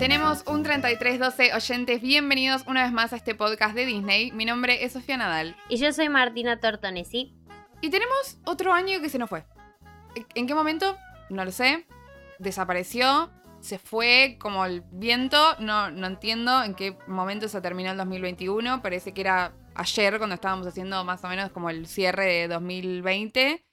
Tenemos un 3312 oyentes. Bienvenidos una vez más a este podcast de Disney. Mi nombre es Sofía Nadal. Y yo soy Martina Tortonesi. Y tenemos otro año que se nos fue. ¿En qué momento? No lo sé. Desapareció. Se fue como el viento. No, no entiendo en qué momento se terminó el 2021. Parece que era ayer cuando estábamos haciendo más o menos como el cierre de 2020.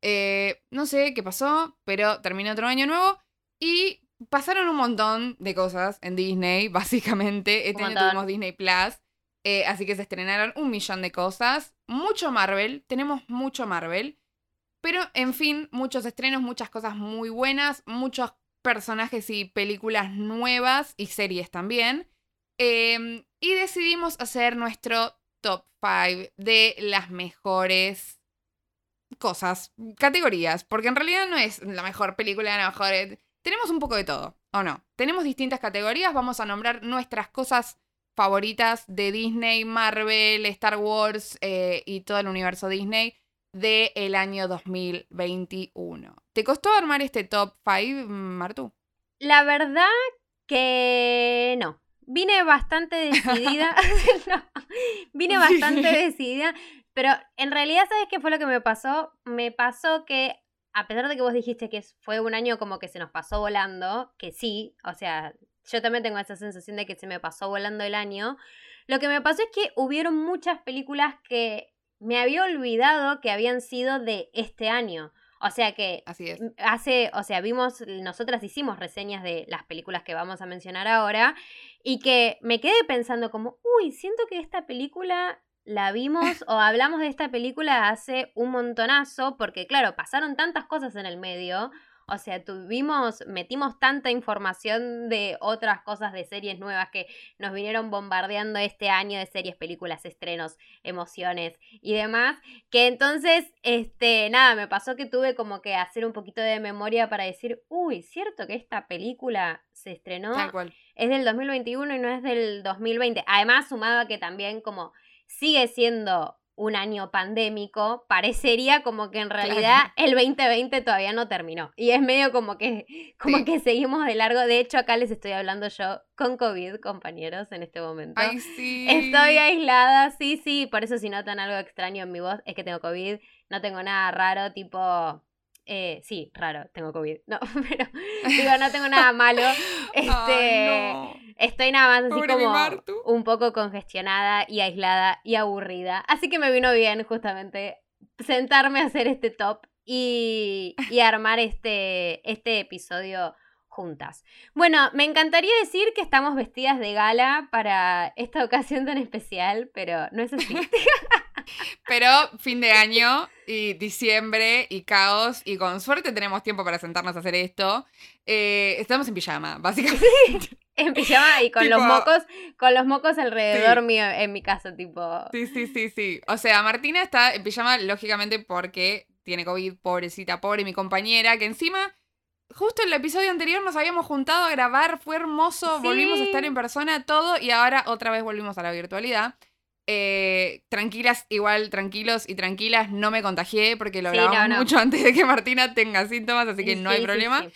Eh, no sé qué pasó, pero terminó otro año nuevo. Y pasaron un montón de cosas en Disney, básicamente. Este año tuvimos Disney Plus. Eh, así que se estrenaron un millón de cosas. Mucho Marvel. Tenemos mucho Marvel. Pero, en fin, muchos estrenos, muchas cosas muy buenas, muchos personajes y películas nuevas y series también. Em, y decidimos hacer nuestro top 5 de las mejores cosas, categorías, porque en realidad no es la mejor película, la mejor... Tenemos un poco de todo, ¿o no? Tenemos distintas categorías, vamos a nombrar nuestras cosas favoritas de Disney, Marvel, Star Wars eh, y todo el universo Disney del el año 2021. ¿Te costó armar este top 5, Martu? La verdad que no. Vine bastante decidida. vine bastante decidida. Pero en realidad, ¿sabes qué fue lo que me pasó? Me pasó que a pesar de que vos dijiste que fue un año como que se nos pasó volando, que sí, o sea, yo también tengo esa sensación de que se me pasó volando el año, lo que me pasó es que hubieron muchas películas que me había olvidado que habían sido de este año. O sea que Así es. hace, o sea, vimos, nosotras hicimos reseñas de las películas que vamos a mencionar ahora y que me quedé pensando como, uy, siento que esta película la vimos o hablamos de esta película hace un montonazo, porque claro, pasaron tantas cosas en el medio. O sea, tuvimos, metimos tanta información de otras cosas de series nuevas que nos vinieron bombardeando este año de series, películas, estrenos, emociones y demás. Que entonces, este, nada, me pasó que tuve como que hacer un poquito de memoria para decir, uy, cierto que esta película se estrenó. Tal cual. Es del 2021 y no es del 2020. Además, sumaba que también como sigue siendo un año pandémico, parecería como que en realidad el 2020 todavía no terminó. Y es medio como que, como que seguimos de largo. De hecho, acá les estoy hablando yo con COVID, compañeros, en este momento. Ay, sí. Estoy aislada, sí, sí. Por eso si notan algo extraño en mi voz, es que tengo COVID. No tengo nada raro, tipo eh, sí, raro, tengo COVID. No, pero digo, no tengo nada malo. Este, Estoy nada más así como un poco congestionada y aislada y aburrida. Así que me vino bien justamente sentarme a hacer este top y, y armar este, este episodio juntas. Bueno, me encantaría decir que estamos vestidas de gala para esta ocasión tan especial, pero no es así. Pero fin de año y diciembre y caos y con suerte tenemos tiempo para sentarnos a hacer esto. Eh, estamos en pijama, básicamente. en pijama y con los mocos, con los mocos alrededor mío en mi casa, tipo. Sí, sí, sí, sí. O sea, Martina está en pijama, lógicamente, porque tiene COVID, pobrecita, pobre mi compañera, que encima. Justo en el episodio anterior nos habíamos juntado a grabar, fue hermoso, volvimos a estar en persona, todo, y ahora otra vez volvimos a la virtualidad. Eh, tranquilas, igual, tranquilos y tranquilas, no me contagié porque lo grabamos mucho antes de que Martina tenga síntomas, así que no hay problema.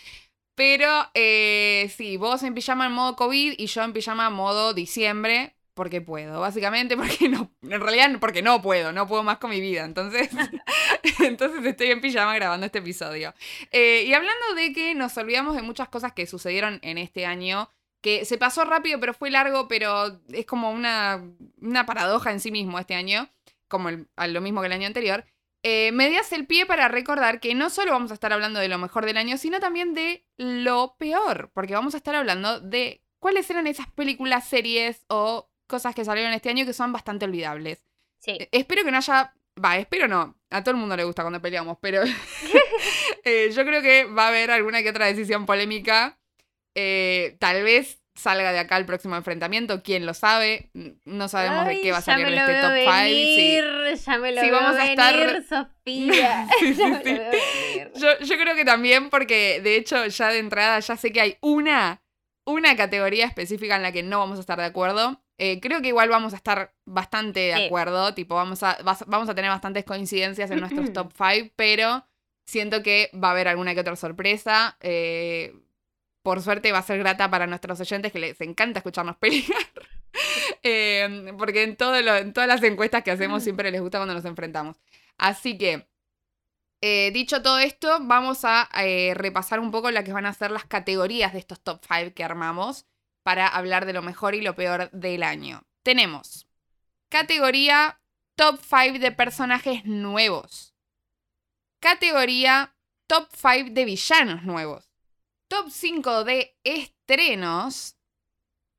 Pero eh, sí, vos en pijama en modo COVID y yo en pijama modo diciembre, porque puedo, básicamente porque no, en realidad porque no puedo, no puedo más con mi vida, entonces, entonces estoy en pijama grabando este episodio. Eh, y hablando de que nos olvidamos de muchas cosas que sucedieron en este año, que se pasó rápido, pero fue largo, pero es como una, una paradoja en sí mismo este año, como lo mismo que el año anterior. Eh, me das el pie para recordar que no solo vamos a estar hablando de lo mejor del año, sino también de lo peor, porque vamos a estar hablando de cuáles eran esas películas, series o cosas que salieron este año que son bastante olvidables. Sí. Eh, espero que no haya... Va, espero no. A todo el mundo le gusta cuando peleamos, pero eh, yo creo que va a haber alguna que otra decisión polémica eh, tal vez salga de acá el próximo enfrentamiento, quién lo sabe. No sabemos de qué va a salir este top 5. Sí. Ya me lo sí, vamos a estar... Sofía. yo, yo creo que también, porque de hecho, ya de entrada, ya sé que hay una, una categoría específica en la que no vamos a estar de acuerdo. Eh, creo que igual vamos a estar bastante de acuerdo, tipo, vamos a, vamos a tener bastantes coincidencias en nuestros top 5, pero siento que va a haber alguna que otra sorpresa. Eh, por suerte va a ser grata para nuestros oyentes que les encanta escucharnos pelear. Eh, porque en, todo lo- en todas las encuestas que hacemos siempre les gusta cuando nos enfrentamos. Así que, eh, dicho todo esto, vamos a eh, repasar un poco las que van a ser las categorías de estos top 5 que armamos para hablar de lo mejor y lo peor del año. Tenemos categoría top 5 de personajes nuevos. Categoría top 5 de villanos nuevos. Top 5 de estrenos.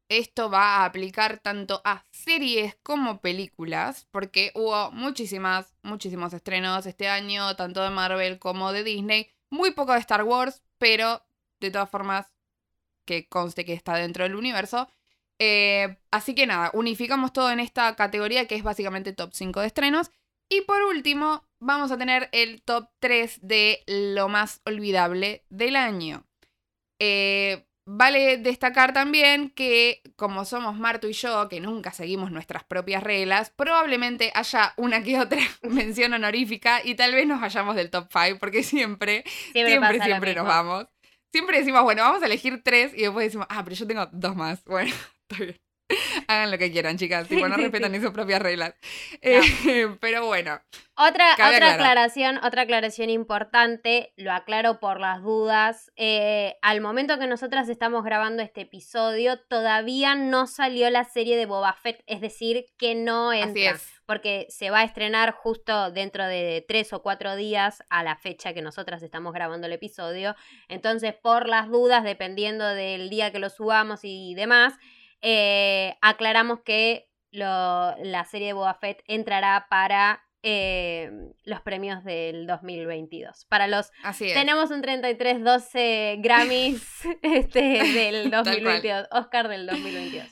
Esto va a aplicar tanto a series como películas, porque hubo muchísimas, muchísimos estrenos este año, tanto de Marvel como de Disney. Muy poco de Star Wars, pero de todas formas, que conste que está dentro del universo. Eh, así que nada, unificamos todo en esta categoría que es básicamente top 5 de estrenos. Y por último, vamos a tener el top 3 de lo más olvidable del año. Eh, vale destacar también que como somos Marto y yo, que nunca seguimos nuestras propias reglas, probablemente haya una que otra mención honorífica y tal vez nos vayamos del top 5, porque siempre, Siempre, siempre, siempre nos vamos. Siempre decimos, bueno, vamos a elegir tres y después decimos, ah, pero yo tengo dos más. Bueno, está bien. Hagan lo que quieran, chicas. Tipo, no respetan ni sus propias reglas. Eh, pero bueno. Otra, otra aclarar. aclaración, otra aclaración importante, lo aclaro por las dudas. eh, al momento que nosotras estamos grabando este episodio, todavía no salió la serie de Boba Fett, es decir, que no entra. Así es. Porque se va a estrenar justo dentro de tres o cuatro días a la fecha que nosotras estamos grabando el episodio. Entonces, por las dudas, dependiendo del día que lo subamos y demás, eh, aclaramos que lo- la serie de Boba Fett entrará para eh, los premios del 2022. Para los... Así es. Tenemos un 33-12 Grammys este, del Tal cual. 2022, Oscar del 2022.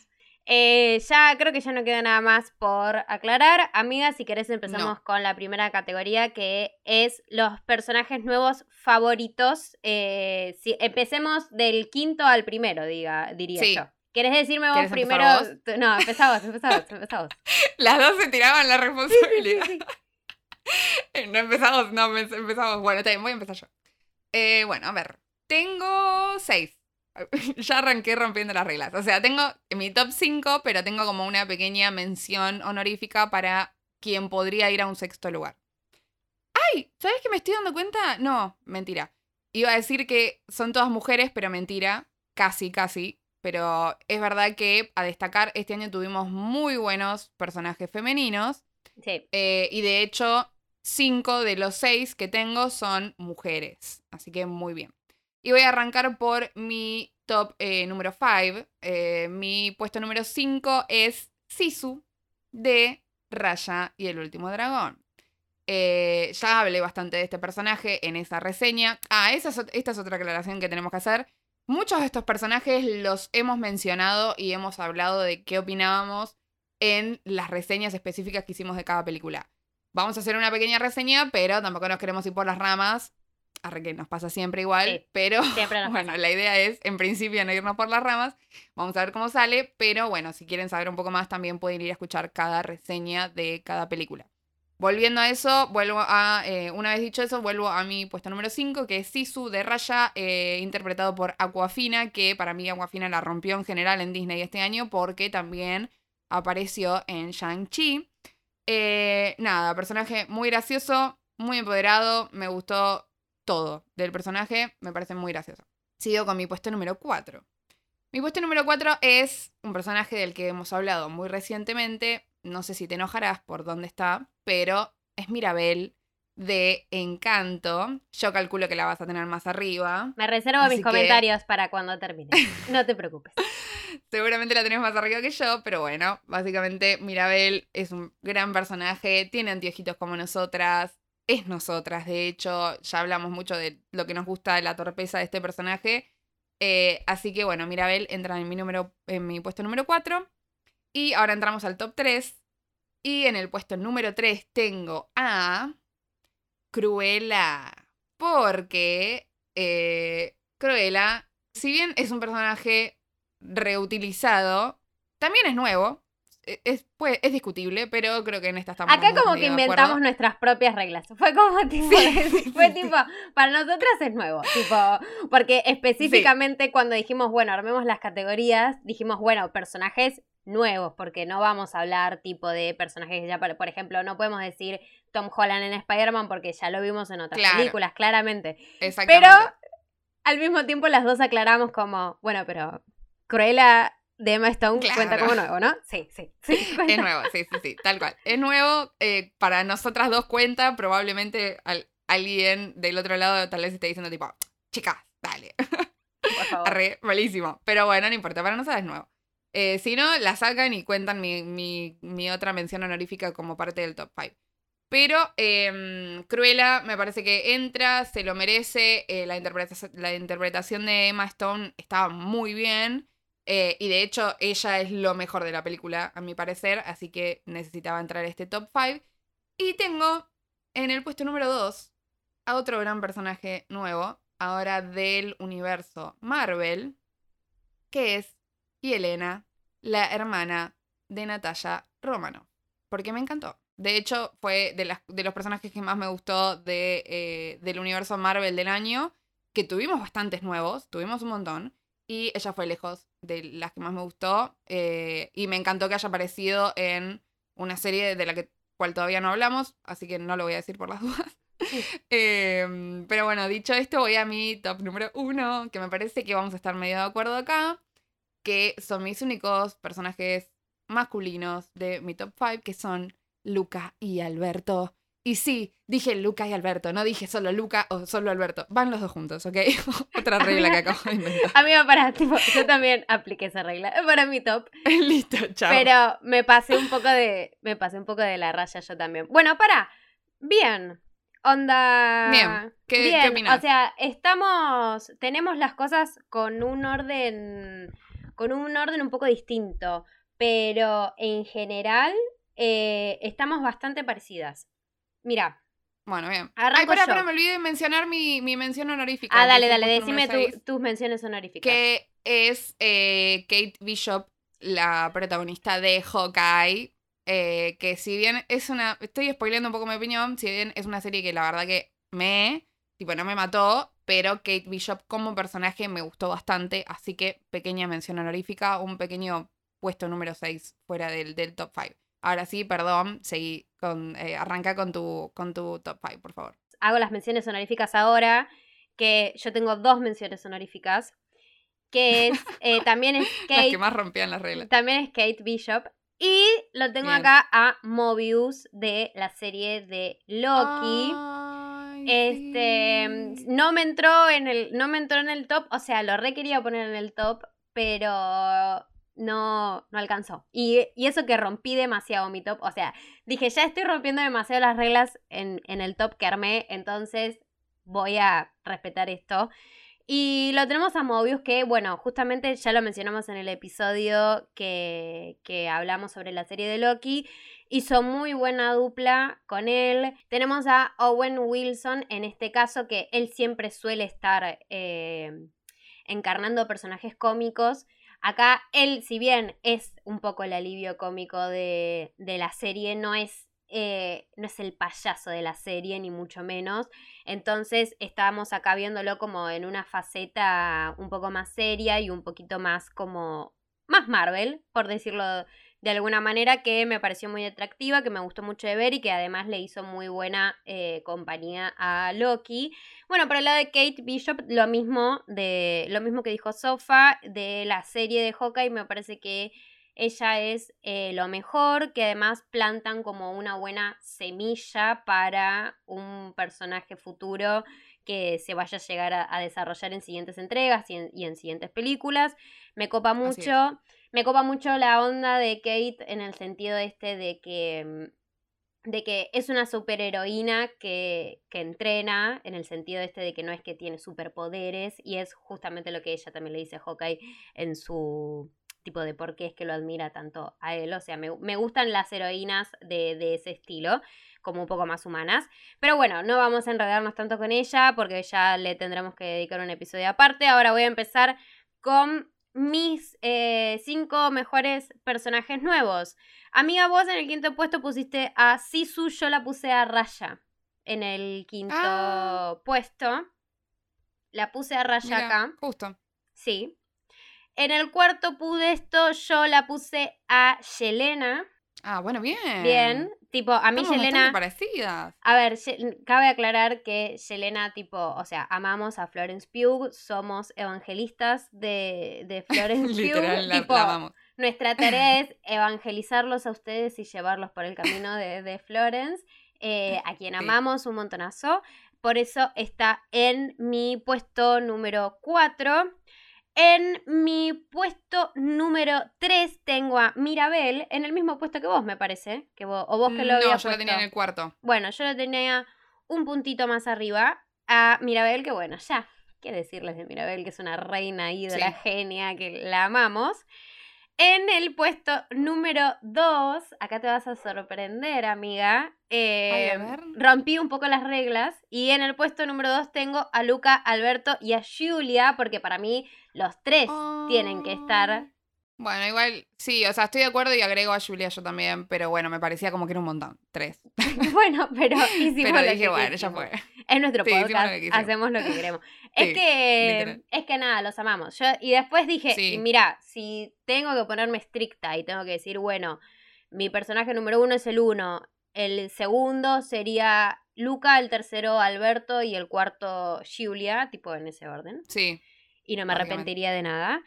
Eh, ya creo que ya no queda nada más por aclarar. Amiga, si querés empezamos No. con la primera categoría que es los personajes nuevos favoritos. Eh, si, empecemos del quinto al primero, diga, diría Sí. yo. ¿Querés decirme vos ¿Querés empezar primero? vos? No, empezá vos, empezá vos, empezá vos. Las dos se tiraban la responsabilidad. Sí, No empezamos, no empe- empezamos. Bueno, está bien, voy a empezar yo. Eh, bueno, a ver. Tengo seis. Ya arranqué rompiendo las reglas. O sea, tengo mi top 5, pero tengo como una pequeña mención honorífica para quien podría ir a un sexto lugar. ¡Ay! ¿Sabes que me estoy dando cuenta? No, mentira. Iba a decir que son todas mujeres, pero mentira. Casi, casi. Pero es verdad que a destacar, este año tuvimos muy buenos personajes femeninos. Sí. Eh, y de hecho, cinco de los seis que tengo son mujeres. Así que muy bien. Y voy a arrancar por mi top eh, número 5. mi puesto número 5 es Sisu de Raya y el último dragón. Eh, ya hablé bastante de este personaje en esa reseña. Ah, esa es esta es otra aclaración que tenemos que hacer. Muchos de estos personajes los hemos mencionado y hemos hablado de qué opinábamos en las reseñas específicas que hicimos de cada película. Vamos a hacer una pequeña reseña, pero tampoco nos queremos ir por las ramas. Arre que nos pasa siempre igual, Sí, pero Siempre bueno, la idea es en principio no irnos por las ramas. Vamos a ver cómo sale, pero bueno, si quieren saber un poco más también pueden ir a escuchar cada reseña de cada película. Volviendo a eso, vuelvo a, eh, una vez dicho eso, vuelvo a mi puesto número 5, que es Sisu de Raya, eh, interpretado por Aquafina, que para mí Aquafina la rompió en general en Disney este año porque también apareció en Shang-Chi. Eh, nada, personaje muy gracioso, muy empoderado, me gustó todo del personaje, me parece muy gracioso. Sigo con mi puesto número 4. Mi puesto número 4 es un personaje del que hemos hablado muy recientemente, no sé si te enojarás por dónde está, pero es Mirabel de Encanto. Yo calculo que la vas a tener más arriba. Me reservo mis que- comentarios para cuando termine. No te preocupes. Seguramente la tenés más arriba que yo, pero bueno, básicamente Mirabel es un gran personaje, tiene anteojitos como nosotras, es nosotras, de hecho, ya hablamos mucho de lo que nos gusta de la torpeza de este personaje. Eh, así que bueno, Mirabel entra en mi, número, en mi puesto número 4. Y ahora entramos al top 3. Y en el puesto número 3 tengo a Cruella. Porque eh, Cruella, si bien es un personaje reutilizado, también es nuevo. e, es, pues, es discutible, pero creo que en esta estamos Acá muy- como que inventamos acuerdo. nuestras propias reglas. Fue como tipo, fue tipo, para nosotras es nuevo, tipo, porque específicamente cuando dijimos, bueno, armemos las categorías, dijimos, bueno, personajes nuevos, porque no vamos a hablar tipo de personajes que ya, por ejemplo, no podemos decir Tom Holland en Spider-Man porque ya lo vimos en otras Claro. películas, claramente. Exactamente. Pero al mismo tiempo las dos aclaramos como, bueno, pero Cruella de Emma Stone cuenta como nuevo, ¿no? Sí, sí, sí. Es nuevo, sí, sí, sí, tal cual. Es nuevo, eh, para nosotras dos cuenta, probablemente al- alguien del otro lado tal vez esté diciendo tipo, chicas, dale, Por favor. arre, malísimo. Pero bueno, no importa, para nosotras es nuevo. Eh, si no, la sacan y cuentan mi, mi- otra mención honorífica como parte del top 5. Pero eh, Cruella me parece que entra, se lo merece. eh, la, interpretación, de Emma Stone estaba muy bien. eh, y de hecho, ella es lo mejor de la película, a mi parecer. Así que necesitaba entrar este top 5. Y tengo en el puesto número 2 a otro gran personaje nuevo, ahora del universo Marvel, que es Yelena, la hermana de Natalia Romanoff. Porque me encantó. De hecho, fue de, las, de los personajes que más me gustó de, eh, del universo Marvel del año, que tuvimos bastantes nuevos, tuvimos un montón, y ella fue lejos de las que más me gustó, eh, y me encantó que haya aparecido en una serie de la que, cual todavía no hablamos, así que no lo voy a decir por las dudas. Em, pero bueno, dicho esto, voy a mi top número uno, que me parece que vamos a estar medio de acuerdo acá, que son mis únicos personajes masculinos de mi top 5, que son Luca y Alberto. Y sí, dije Luca y Alberto, no dije solo Luca o solo Alberto. Van los dos juntos, ¿ok? Otra regla que acabo de inventar. Amigo, para, tipo, yo también apliqué esa regla para mi top, Listo, chao. pero me pasé un poco de, me pasé un poco de la raya yo también. Bueno, para, bien, onda, Bien, ¿qué- qué bien, o sea, estamos, tenemos las cosas con un orden, con un orden un poco distinto, pero en general eh, estamos bastante parecidas. Mira, Bueno, bien. Ay, pará, pará, me olvidé de mencionar mi, mi mención honorífica. ah, dale, dale, decime tu- tus menciones honoríficas. que es eh, Kate Bishop, la protagonista de Hawkeye. eh, que si bien es una. Estoy spoileando un poco mi opinión. Si bien es una serie que la verdad que me. Tipo, no me mató. Pero Kate Bishop como personaje me gustó bastante. Así que pequeña mención honorífica. Un pequeño puesto número 6 fuera del, del top 5. Ahora sí, perdón. Seguí con. eh, arranca con tu, con tu top 5, por favor. hago las menciones honoríficas ahora, que yo tengo dos menciones honoríficas, que es, eh, también es Las Kate, que más rompían las reglas. también es Kate Bishop, y lo tengo Bien. acá a Mobius de la serie de Loki. Este sí. no me entró en el no me entró en el top, o sea, lo re quería poner en el top, pero no no alcanzó. Y, y eso que rompí demasiado mi top, o sea, dije, ya estoy rompiendo demasiado las reglas en, en el top que armé, entonces voy a respetar esto. Y lo tenemos a Mobius, que bueno, justamente ya lo mencionamos en el episodio que, que hablamos sobre la serie de Loki. Hizo muy buena dupla con él. Tenemos a Owen Wilson, en este caso, que él siempre suele estar eh, encarnando personajes cómicos. Acá él, si bien es un poco el alivio cómico de, de la serie, no es, eh, no es el payaso de la serie, ni mucho menos. Entonces estábamos acá viéndolo como en una faceta un poco más seria y un poquito más como más Marvel, por decirlo de alguna manera, que me pareció muy atractiva, que me gustó mucho de ver y que además le hizo muy buena eh, compañía a Loki. Bueno, por el lado de Kate Bishop, lo mismo de lo mismo que dijo Sofa de la serie de Hawkeye, me parece que ella es eh, lo mejor, que además plantan como una buena semilla para un personaje futuro que se vaya a llegar a, a desarrollar en siguientes entregas y en, y en siguientes películas. Me copa mucho, me copa mucho la onda de Kate en el sentido este de que mm, de que es una superheroína que, que entrena, en el sentido este de que no es que tiene superpoderes, y es justamente lo que ella también le dice a Hawkeye en su tipo de por qué es que lo admira tanto a él. O sea, me, me gustan las heroínas de, de ese estilo, como un poco más humanas. Pero bueno, no vamos a enredarnos tanto con ella, porque ya le tendremos que dedicar un episodio aparte. Ahora voy a empezar con mis eh, cinco mejores personajes nuevos. Amiga, vos en el quinto puesto pusiste a Sisu, yo la puse a Raya en el quinto Ah. puesto. La puse a Raya Mira, acá. Justo. Sí. En el cuarto puesto yo la puse a Yelena. Ah, bueno, bien. Bien. Tipo, a mí Estamos Yelena. parecidas. A ver, cabe aclarar que Yelena, tipo, o sea, amamos a Florence Pugh, somos evangelistas de, de Florence Pugh. Literal, la, tipo, la amamos. nuestra tarea es evangelizarlos a ustedes y llevarlos por el camino de, de Florence, eh, a quien amamos un montonazo. Por eso está en mi puesto número 4. En mi puesto número 3 tengo a Mirabel, en el mismo puesto que vos, me parece. Que vos, o vos que lo no, yo la tenía en puesto. el cuarto. Bueno, yo lo tenía un puntito más arriba a Mirabel, que bueno, ya, qué decirles de Mirabel, que es una reina ídola, Sí. genia, que la amamos. En el puesto número 2, acá te vas a sorprender, amiga. eh, Ay, rompí un poco las reglas y en el puesto número 2 tengo a Luca, Alberto y a Julia, porque para mí los tres tienen que estar Ah. Bueno, igual, sí, o sea, estoy de acuerdo y agrego a Julia yo también, pero bueno, me parecía como que era un montón. Tres. Bueno, pero hicimos pero lo dije, que bueno, ya fue. Es nuestro Sí, lo podcast, que quisimos. hacemos lo que queremos. Es Sí, que literal. es que nada, los amamos. Yo, y después dije, Sí. mira, si tengo que ponerme estricta y tengo que decir, bueno, mi personaje número uno es el uno, el segundo sería Luca, el tercero Alberto y el cuarto Julia, tipo en ese orden. Sí. Y no me arrepentiría de nada.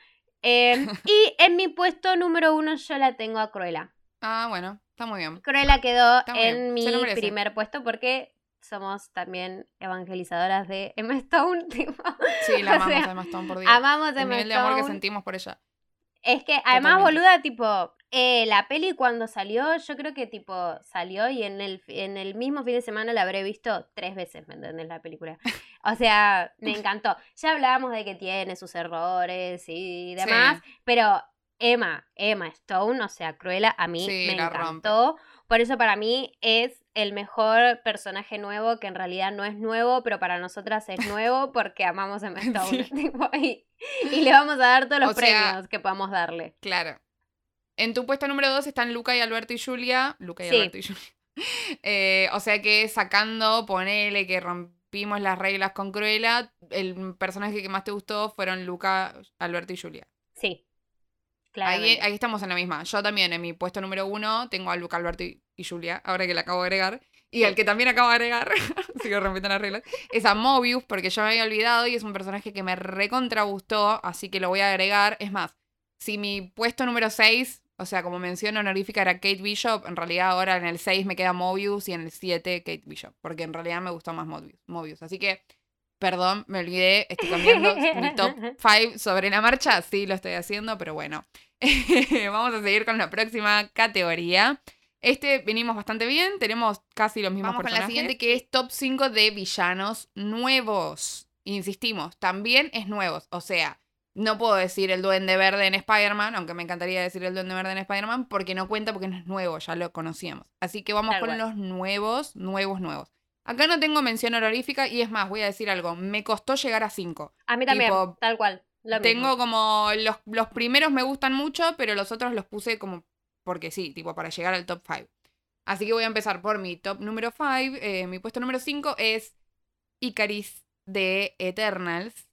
Eh, y en mi puesto número uno yo la tengo a Cruella. Ah, bueno, está muy bien. Cruella quedó bien, en mi primer puesto porque somos también evangelizadoras de Emma Stone. tipo, Sí, la O amamos sea, a Emma Stone, por Dios. amamos a El Emma nivel de amor que sentimos por ella. Es que además, Totalmente. boluda, tipo, eh, la peli cuando salió, yo creo que tipo salió y en el, en el mismo fin de semana la habré visto tres veces, ¿me entendés? La película. O sea, me encantó. Ya hablábamos de que tiene sus errores y demás, pero Emma, Emma Stone, o sea, Cruella, a mí Sí, me la rompe. encantó. Por eso para mí es el mejor personaje nuevo, que en realidad no es nuevo, pero para nosotras es nuevo porque amamos a Emma Stone. Sí. tipo, y, y le vamos a dar todos los O sea- premios que podamos darle. Claro. En tu puesto número 2 están Luca y Alberto y Julia. Luca y Sí. Alberto y Julia. Eh, o sea que sacando, ponele que rompimos las reglas con Cruella, el personaje que más te gustó fueron Luca, Alberto y Julia. Sí. Ahí, Claramente. ahí estamos en la misma. Yo también en mi puesto número uno tengo a Luca, Alberto y, y Julia, ahora que la acabo de agregar. Y el que también acabo de agregar, sigo rompiendo las reglas, es a Mobius, porque yo me había olvidado y es un personaje que me recontra gustó, así que lo voy a agregar. Es más, si mi puesto número 6, o sea, como mención honorífica era Kate Bishop, en realidad ahora en el 6 me queda Mobius y en el 7 Kate Bishop, porque en realidad me gustó más Mobius. Mobius. Así que, perdón, me olvidé, estoy cambiando mi top 5 sobre la marcha, sí lo estoy haciendo, pero bueno. Vamos a seguir con la próxima categoría. Este venimos bastante bien, tenemos casi los mismos Vamos con la siguiente, que es top 5 de villanos nuevos. Insistimos, también es nuevos. O sea, no puedo decir el Duende Verde en Spider-Man, aunque me encantaría decir el Duende Verde en Spider-Man, porque no cuenta porque no es nuevo, ya lo conocíamos. Así que vamos Tal con los nuevos, nuevos, nuevos. Acá no tengo mención honorífica y es más, voy a decir algo, me costó llegar a 5. A mí también, tipo, tal cual. Lo Tengo mismo. como los, los primeros me gustan mucho, pero los otros los puse como porque sí, tipo para llegar al top 5. Así que voy a empezar por mi top número 5. mi puesto número 5 es Icaris de Eternals.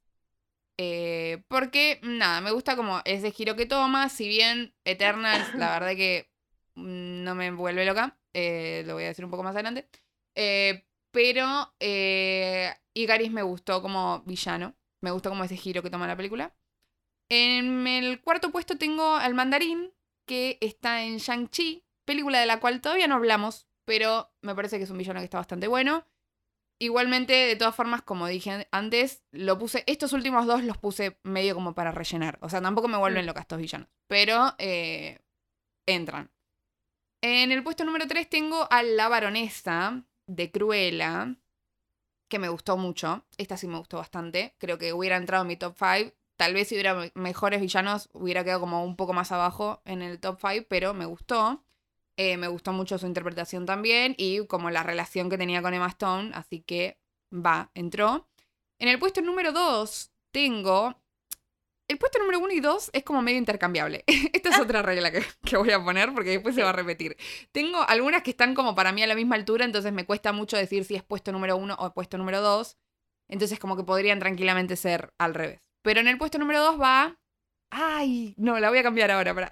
Eh, porque, nada, me gusta como ese giro que toma. Si bien Eternals, la verdad que no me vuelve loca. eh, lo voy a decir un poco más adelante. Eh, pero Icaris me gustó como villano. Me gustó como ese giro que toma la película. En el cuarto puesto tengo al mandarín, que está en Shang-Chi, película de la cual todavía no hablamos, pero me parece que es un villano que está bastante bueno. Igualmente, de todas formas, como dije antes, lo puse. Estos últimos dos los puse medio como para rellenar. O sea, tampoco me vuelven Mm. locas estos villanos. Pero eh, entran. En el puesto número 3 tengo a la baronesa de Cruella, que me gustó mucho. Esta sí me gustó bastante. Creo que hubiera entrado en mi top 5. Tal vez si hubiera me- mejores villanos, hubiera quedado como un poco más abajo en el top 5, pero me gustó. Eh, me gustó mucho su interpretación también y como la relación que tenía con Emma Stone, así que va, entró. En el puesto número 2 tengo el puesto número uno y dos es como medio intercambiable. Esta es Ah. otra regla que, que voy a poner porque después se va a repetir. Tengo algunas que están como para mí a la misma altura, entonces me cuesta mucho decir si es puesto número uno o puesto número dos. Entonces como que podrían tranquilamente ser al revés. Pero en el puesto número dos va... Ay, no, la voy a cambiar ahora. Para...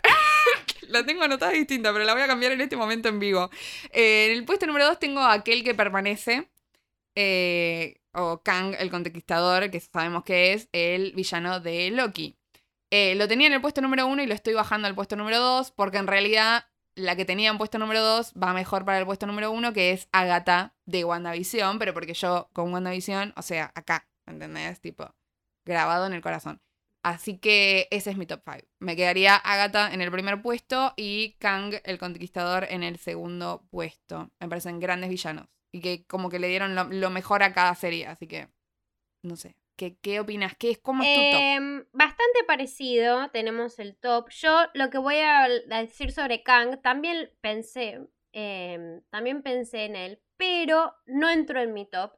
la tengo anotada distinta, pero la voy a cambiar en este momento en vivo. Eh, en el puesto número dos tengo aquel que permanece. eh, o Kang, el conquistador, que sabemos que es el villano de Loki. Eh, lo tenía en el puesto número uno y lo estoy bajando al puesto número dos, porque en realidad la que tenía en puesto número dos va mejor para el puesto número uno, que es Agatha de WandaVision, pero porque yo con WandaVision, o sea, acá, ¿entendés? Tipo, grabado en el corazón. Así que ese es mi top 5. Me quedaría Agatha en el primer puesto y Kang, el conquistador, en el segundo puesto. Me parecen grandes villanos. Y que como que le dieron lo, lo mejor a cada serie. Así que, no sé. ¿Qué, qué opinas? ¿Qué es, ¿Cómo es tu top? Em, bastante parecido, tenemos el top. Yo lo que voy a, a decir sobre Kang, también pensé, em, también pensé en él, pero no entró en mi top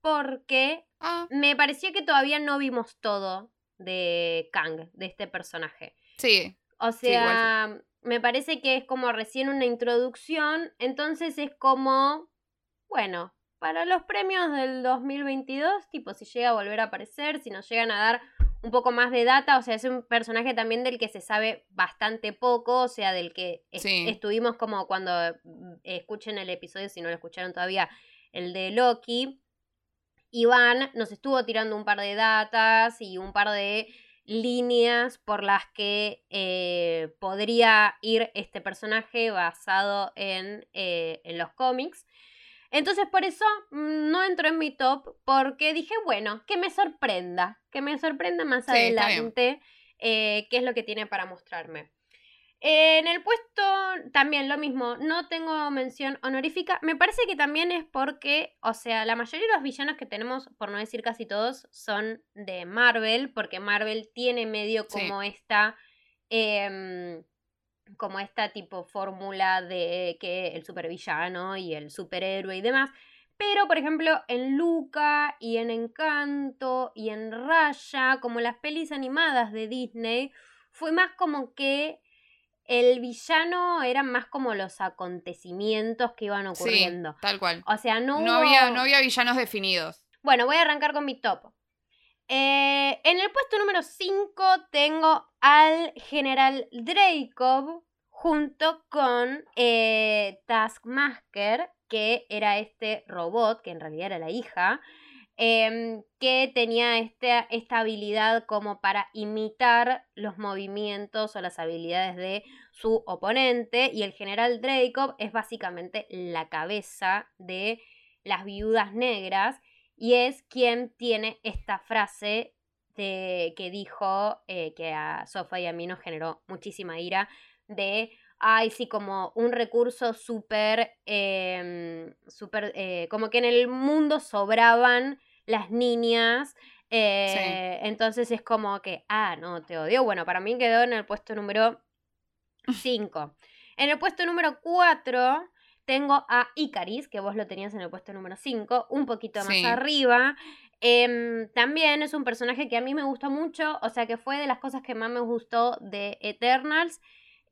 porque Ah, me pareció que todavía no vimos todo de Kang, de este personaje. sí. O Sí, sea, me parece que es como recién una introducción, entonces es como, bueno, para los premios del 2022, tipo si llega a volver a aparecer, si nos llegan a dar un poco más de data, o sea, es un personaje también del que se sabe bastante poco, o sea, del que estuvimos como cuando mm, escuchen el episodio, si no lo escucharon todavía, el de Loki. Iván nos estuvo tirando un par de datas y un par de líneas por las que eh, podría ir este personaje basado en, eh, en los cómics. Entonces por eso mm, no entró en mi top porque dije, bueno, que me sorprenda, que me sorprenda más Sí, adelante eh, qué es lo que tiene para mostrarme. En el puesto también lo mismo, no tengo mención honorífica. Me parece que también es porque, o sea, la mayoría de los villanos que tenemos, por no decir casi todos, son de Marvel, porque Marvel tiene medio Sí. como esta, em, como esta tipo fórmula de que el supervillano y el superhéroe y demás. Pero, por ejemplo, en Luca y en Encanto y en Raya, como las pelis animadas de Disney, fue más como que el villano eran más como los acontecimientos que iban Sí, ocurriendo. tal cual. O sea, no, No hubo- había, no había villanos definidos. Bueno, voy a arrancar con mi top. Eh, en el puesto número 5 tengo al general Dreykov junto con eh, Taskmaster, que era este robot, que en realidad era la hija, em, que tenía este- esta habilidad como para imitar los movimientos o las habilidades de su oponente. Y el general Dreykov es básicamente la cabeza de las viudas negras y es quien tiene esta frase de, que dijo eh, que a Sofa y a mí nos generó muchísima ira de ay sí como un recurso súper em, súper eh, como que en el mundo sobraban las niñas eh, entonces es como que ah no te odio bueno para mí quedó en el puesto número 5 en el puesto número 4 tengo a Icaris, que vos lo tenías en el puesto número 5, un poquito más Sí. arriba. Em, también es un personaje que a mí me gustó mucho, o sea que fue de las cosas que más me gustó de Eternals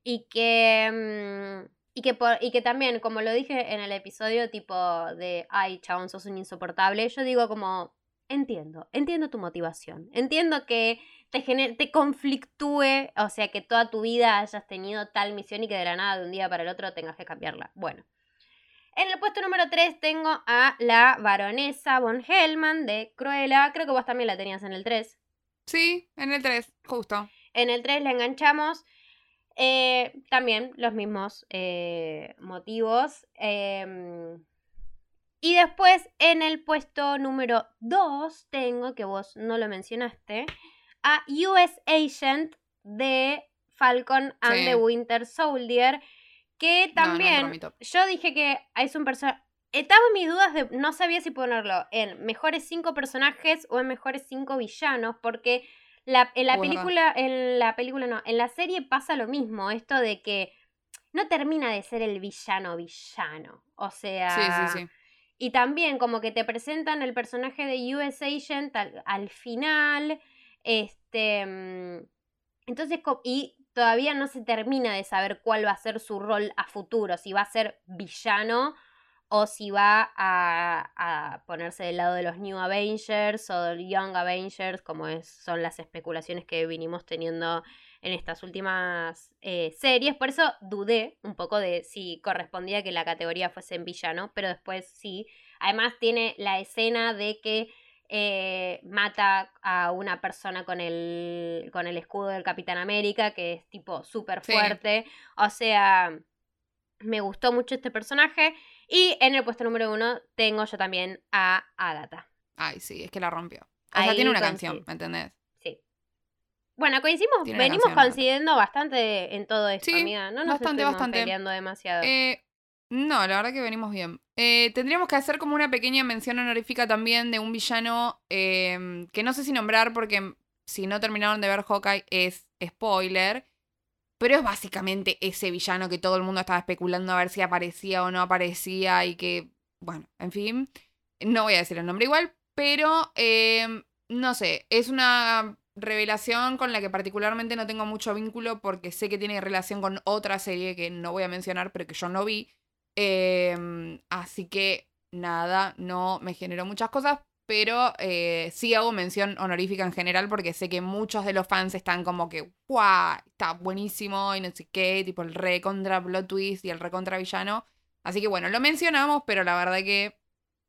y que... mm, y que, por- y que también, como lo dije en el episodio tipo de, ay, chabón, sos un insoportable, yo digo como, entiendo, entiendo tu motivación, entiendo que te, gener- te conflictúe, o sea, que toda tu vida hayas tenido tal misión y que de la nada de un día para el otro tengas que cambiarla. Bueno. En el puesto número 3 tengo a la baronesa von Hellman de Cruella. Creo que vos también la tenías en el 3. Sí, en el 3, justo. En el 3 la enganchamos. Eh, también los mismos eh, motivos. Eh, y después en el puesto número 2 tengo, que vos no lo mencionaste, a US Agent de Falcon and Sí. the Winter Soldier. Que No, no entró también yo dije que es un personaje. Estaba en mis dudas de. No sabía si ponerlo en mejores 5 personajes o en mejores 5 villanos. Porque la, en la película. En la película no. En la serie pasa lo mismo. Esto de que no termina de ser el villano villano. O sea. Sí, sí, sí. Y también como que te presentan el personaje de US Agent al, al final. Este. mm, Entonces, y todavía no se termina de saber cuál va a ser su rol a futuro, si va a ser villano o si va a, a ponerse del lado de los New Avengers o del Young Avengers, como es, son las especulaciones que vinimos teniendo en estas últimas eh, series. Por eso dudé un poco de si correspondía que la categoría fuese en villano, pero después sí. Además tiene la escena de que eh, mata a una persona con el, con el escudo del Capitán América, que es tipo súper Sí. fuerte. O sea, me gustó mucho este personaje. Y en el puesto número uno tengo yo también a Agatha. Ay, sí, es que la rompió. O sea, Ahí tiene una canción, ¿me entendés? Sí. Bueno, coincidimos, Tiene una venimos canción, coincidiendo bastante en todo esto, Sí, amiga. No nos bastante, estuvimos bastante. peleando demasiado. Eh, no, la verdad que venimos bien. Eh, tendríamos que hacer como una pequeña mención honorífica también de un villano eh, que no sé si nombrar porque si no terminaron de ver Hawkeye es spoiler. Pero es básicamente ese villano que todo el mundo estaba especulando a ver si aparecía o no aparecía y que, bueno, en fin, no voy a decir el nombre igual, pero eh, no sé, es una revelación con la que particularmente no tengo mucho vínculo porque sé que tiene relación con otra serie que no voy a mencionar, pero que yo no vi. Eh, así que nada, no me generó muchas cosas, pero eh, sí hago mención honorífica en general porque sé que muchos de los fans están como que, ¡guau! Está buenísimo y no sé qué, tipo el re contra plot twist y el re contra villano. Así que bueno, lo mencionamos, pero la verdad que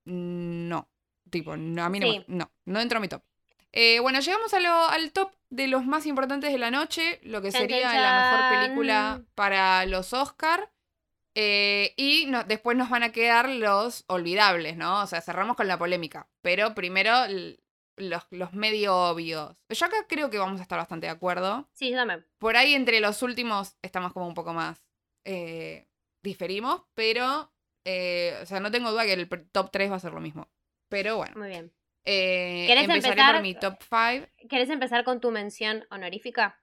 no. Tipo, no, a mí no, Sí. me- no, no entró a mi top. Eh, bueno, llegamos a lo- al top de los más importantes de la noche, lo que sería la mejor película para los Oscar. Eh, y no- después nos van a quedar los olvidables, ¿no? O sea, cerramos con la polémica. Pero primero los, los medio obvios. Yo acá creo que vamos a estar bastante de acuerdo. Sí, también. Por ahí entre los últimos estamos como un poco más. eh, diferimos, pero. eh, o sea, no tengo duda que el top 3 va a ser lo mismo. Pero bueno. Muy bien. ¿Querés empezaré empezar? por mi top 5. ¿Querés empezar con tu mención honorífica?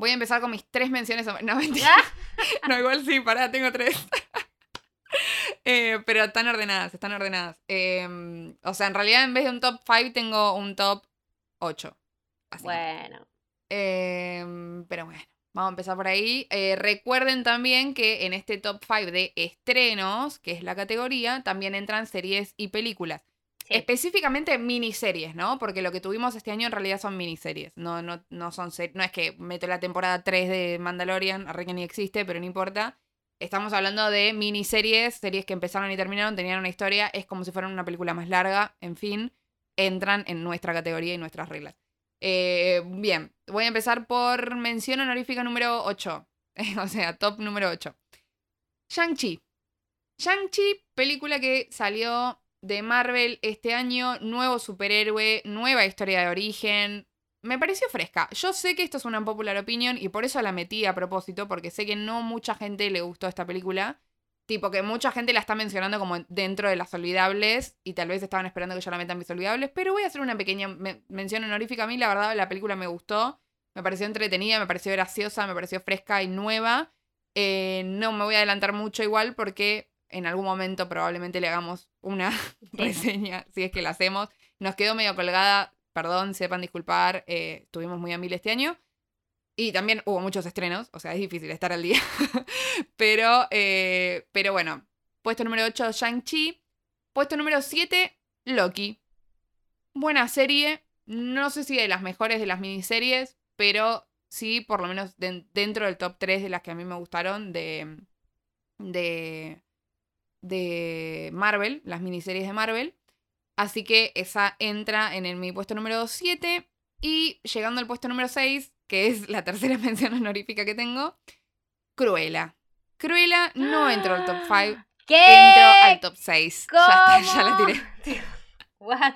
Voy a empezar con mis tres menciones. No, mentira. No, igual sí, pará, tengo tres. Eh, pero están ordenadas, están ordenadas. Eh, o sea, en realidad en vez de un top 5 tengo un top 8. Bueno. Eh, pero bueno, vamos a empezar por ahí. Eh, recuerden también que en este top 5 de estrenos, que es la categoría, también entran series y películas. Específicamente miniseries, ¿no? Porque lo que tuvimos este año en realidad son miniseries. No, no, no son No es que meto la temporada 3 de Mandalorian, arre que ni existe, pero no importa. Estamos hablando de miniseries, series que empezaron y terminaron, tenían una historia, es como si fueran una película más larga, en fin, entran en nuestra categoría y nuestras reglas. Eh, bien, voy a empezar por mención honorífica número 8. o sea, top número 8. Shang-Chi. Shang-Chi, película que salió de Marvel este año, nuevo superhéroe, nueva historia de origen. Me pareció fresca. Yo sé que esto es una popular opinion y por eso la metí a propósito, porque sé que no mucha gente le gustó esta película. Tipo que mucha gente la está mencionando como dentro de las olvidables y tal vez estaban esperando que yo la meta en mis olvidables, pero voy a hacer una pequeña me- mención honorífica. A mí la verdad la película me gustó, me pareció entretenida, me pareció graciosa, me pareció fresca y nueva. Eh, no me voy a adelantar mucho igual porque en algún momento probablemente le hagamos una reseña, si es que la hacemos. Nos quedó medio colgada, perdón, sepan disculpar, eh, estuvimos muy a mil este año. Y también hubo muchos estrenos, o sea, es difícil estar al día. pero, eh, pero bueno, puesto número 8, Shang-Chi. Puesto número 7, Loki. Buena serie, no sé si de las mejores de las miniseries, pero sí, por lo menos den- dentro del top 3 de las que a mí me gustaron de, de, de Marvel, las miniseries de Marvel. Así que esa entra en el- mi puesto número 7. Y llegando al puesto número 6, que es la tercera mención honorífica que tengo, Cruella. Cruella no entró al top 5, ¿Qué? entró al top 6. Ya está, ya la ¿Cómo? tiré. What?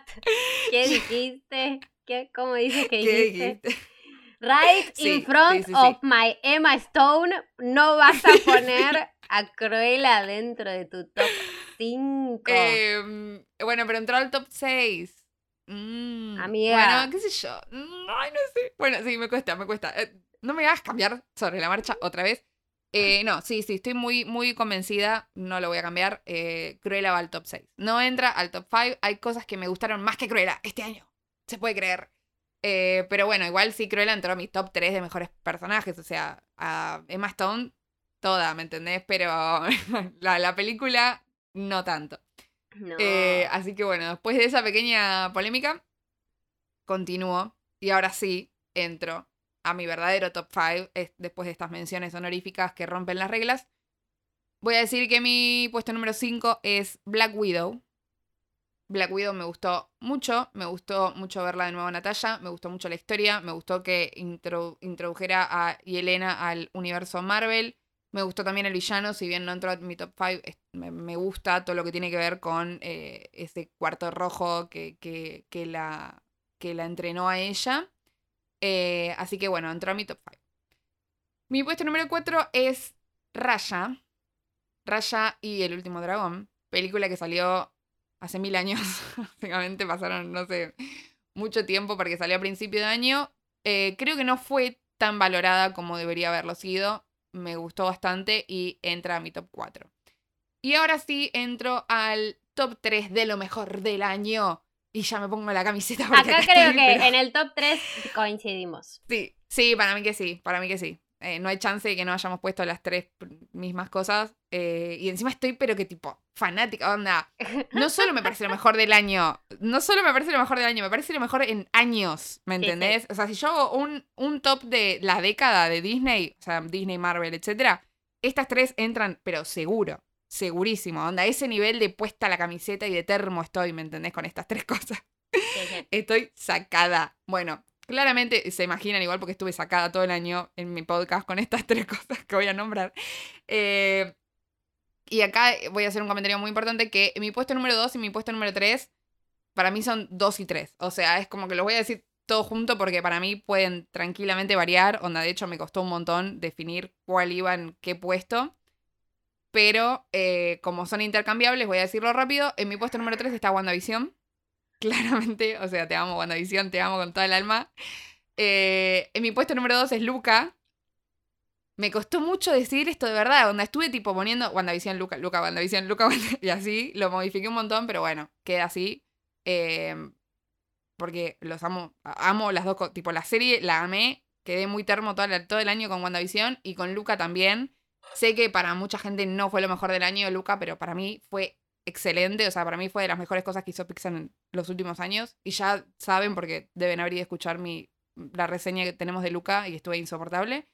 ¿Qué dijiste? ¿Qué? ¿Cómo dices que ¿Qué dijiste? dijiste? Right Sí, in front sí, sí, sí. of my Emma Stone, no vas a poner a Cruella dentro de tu top 5. Em, bueno, pero entró al top 6. Mm, Amiga. Bueno, qué sé yo. Mm, Ay, no sé. Bueno, sí, me cuesta, me cuesta. Eh, no me hagas cambiar sobre la marcha otra vez. Eh, no, sí, sí, estoy muy, muy convencida. No lo voy a cambiar. Eh, Cruella va al top 6. No entra al top 5. Hay cosas que me gustaron más que Cruella este año. Se puede creer. Eh, pero bueno, igual sí Cruella entró a mi top 3 de mejores personajes. O sea, a Emma Stone, toda, ¿me entendés? Pero la, la película, no tanto. No. Eh, así que bueno, después de esa pequeña polémica, continúo. Y ahora sí, entro a mi verdadero top 5, después de estas menciones honoríficas que rompen las reglas. Voy a decir que mi puesto número 5 es Black Widow. Black Widow me gustó mucho, me gustó mucho verla de nuevo Natalia, me gustó mucho la historia, me gustó que intro- introdujera a Yelena al universo Marvel, me gustó también el villano, si bien no entró en mi top 5, me, me gusta todo lo que tiene que ver con eh, ese cuarto rojo que, que, que la, que la entrenó a ella. Eh, así que bueno, entró a mi top 5. Mi puesto número 4 es Raya. Raya y el último dragón. Película que salió hace mil años. Básicamente pasaron, no sé, mucho tiempo porque salió a principio de año. Eh, creo que no fue tan valorada como debería haberlo sido. Me gustó bastante y entra a mi top 4. Y ahora sí entro al top 3 de lo mejor del año. Y ya me pongo la camiseta. Acá acá creo estoy, que pero- en el top 3 coincidimos. Sí, sí, para mí que sí, para mí que sí. Eh, no hay chance de que no hayamos puesto las tres mismas cosas. eh, y encima estoy, pero que tipo, fanática, onda. No solo me parece lo mejor del año, no solo me parece lo mejor del año, me parece lo mejor en años, ¿me Sí, sí. entendés? O sea, si yo hago un, un top de la década de Disney, o sea, Disney, Marvel, etcétera, estas tres entran, pero seguro, segurísimo. Onda, ese nivel de puesta la camiseta y de termo estoy, ¿me entendés? Con estas tres cosas. Sí. Estoy sacada. Bueno, claramente se imaginan igual porque estuve sacada todo el año en mi podcast con estas tres cosas que voy a nombrar. Eh, y acá voy a hacer un comentario muy importante que mi puesto número 2 y mi puesto número 3 para mí son 2 y 3. O sea, es como que los voy a decir todo junto porque para mí pueden tranquilamente variar. Onda, de hecho me costó un montón definir cuál iba en qué puesto. Pero eh, como son intercambiables, voy a decirlo rápido. En mi puesto número 3 está WandaVision. Claramente, o sea, te amo WandaVision, te amo con toda el alma. Eh, en mi puesto número 2 es Luca. Me costó mucho decir esto de verdad. Onda, estuve tipo poniendo WandaVision, Luca, Luca, WandaVision, Luca, y así. Lo modifiqué un montón, pero bueno, queda así. Eh, porque los amo. Amo las dos. Tipo, la serie la amé. Quedé muy termo toda la- todo el año con WandaVision y con Luca también. Sé que para mucha gente no fue lo mejor del año Luca, pero para mí fue excelente. O sea, para mí fue de las mejores cosas que hizo Pixar en los últimos años. Y ya saben, porque deben haber ido a escuchar mi, la reseña que tenemos de Luca y estuve insoportable.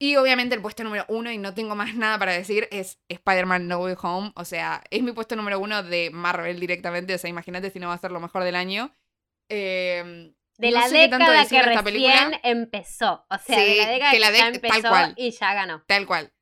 Y obviamente el puesto número uno, y no tengo más nada para decir, es Spider-Man No Way Home. O sea, es mi puesto número uno de Marvel directamente. O sea, imagínate si no va a ser lo mejor del año. Eh, De no la década que de esta recién película. empezó. O sea, Sí, de la década que que, la ya dec- tal empezó cual. y ya ganó. Tal cual,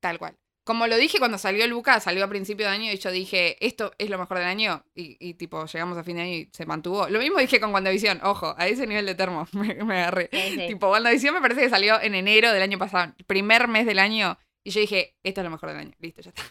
tal cual. Como lo dije cuando salió Luca, salió a principio de año y yo dije, esto es lo mejor del año. Y, y, tipo, llegamos a fin de año y se mantuvo. Lo mismo dije con WandaVision, ojo, a ese nivel de termo me, me agarré. Sí, sí. Tipo, WandaVision me parece que salió en enero del año pasado, primer mes del año. Y yo dije, esto es lo mejor del año. Listo, ya está.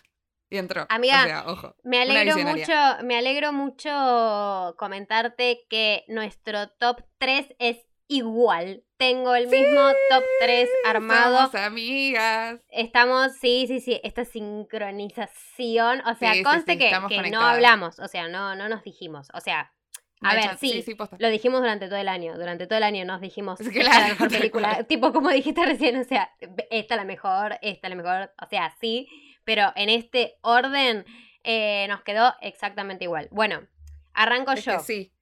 Y entró. Amiga, o sea, ojo. Me alegro mucho, me alegro mucho comentarte que nuestro top 3 es igual. Tengo el mismo top 3 armado. Somos amigas. Estamos, sí, sí, sí, esta sincronización, o sea, Sí, conste sí, que, no hablamos, o sea, no, no nos dijimos, o sea, a ver, sí, Sí, lo dijimos durante todo el año, durante todo el año nos dijimos, Es que la mejor película, tipo como dijiste recién, o sea, esta es la mejor, esta es la mejor, o sea, sí, pero en este orden eh, nos quedó exactamente igual. Bueno, arranco Es yo. que sí.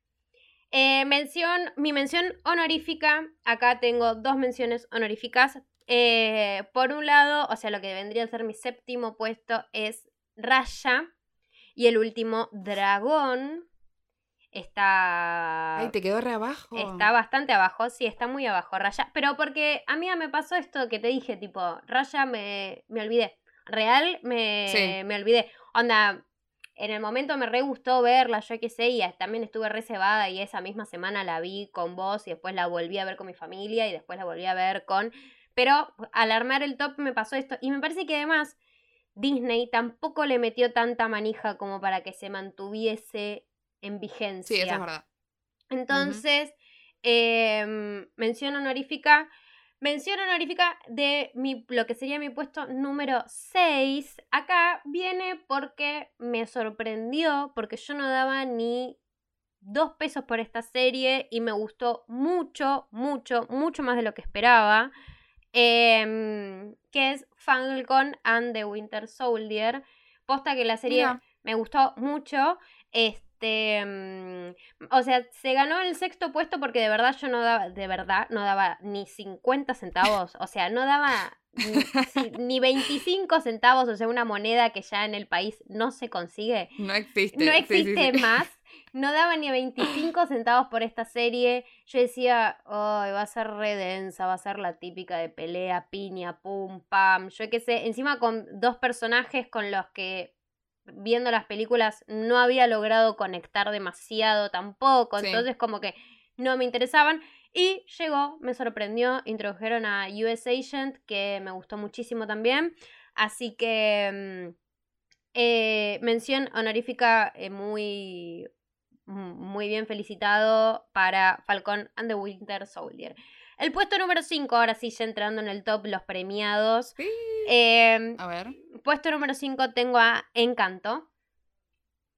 Eh, mención, mi mención honorífica, acá tengo dos menciones honoríficas. Eh, por un lado, o sea, lo que vendría a ser mi séptimo puesto es Raya. Y el último, Dragón. Está. Ay, te quedó re abajo. Está bastante abajo, sí, está muy abajo, Raya. Pero porque a mí me pasó esto que te dije, tipo, Raya me, me olvidé. Real me, Sí. me olvidé. Onda, en el momento me re gustó verla, yo qué sé, y también estuve reservada y esa misma semana la vi con vos y después la volví a ver con mi familia y después la volví a ver con... Pero al armar el top me pasó esto y me parece que además Disney tampoco le metió tanta manija como para que se mantuviese en vigencia. Sí, eso es verdad. Entonces, em, mención honorífica. Mención honorífica de mi, lo que sería mi puesto número 6. Acá viene porque me sorprendió, porque yo no daba ni dos pesos por esta serie y me gustó mucho, mucho, mucho más de lo que esperaba. Em, que es Falcon and the Winter Soldier. Posta que la serie me gustó mucho. Este, mm, o sea, se ganó el sexto puesto porque de verdad yo no daba, de verdad, no daba ni 50 centavos. O sea, no daba ni, 25 centavos, o sea, una moneda que ya en el país no se consigue. No existe. No existe más. No daba ni 25 centavos por esta serie. Yo decía, ay, va a ser redensa, va a ser la típica de pelea, piña, pum, pam. Yo qué sé, encima con dos personajes con los que viendo las películas no había logrado conectar demasiado tampoco, entonces como que no me interesaban. Y llegó, me sorprendió, introdujeron a US Agent, que me gustó muchísimo también. Así que mm, eh, mención honorífica eh, muy, muy bien felicitado para Falcon and the Winter Soldier. El puesto número 5, ahora sí, ya entrando en el top, los premiados. Em, a ver. Puesto número 5 tengo a Encanto.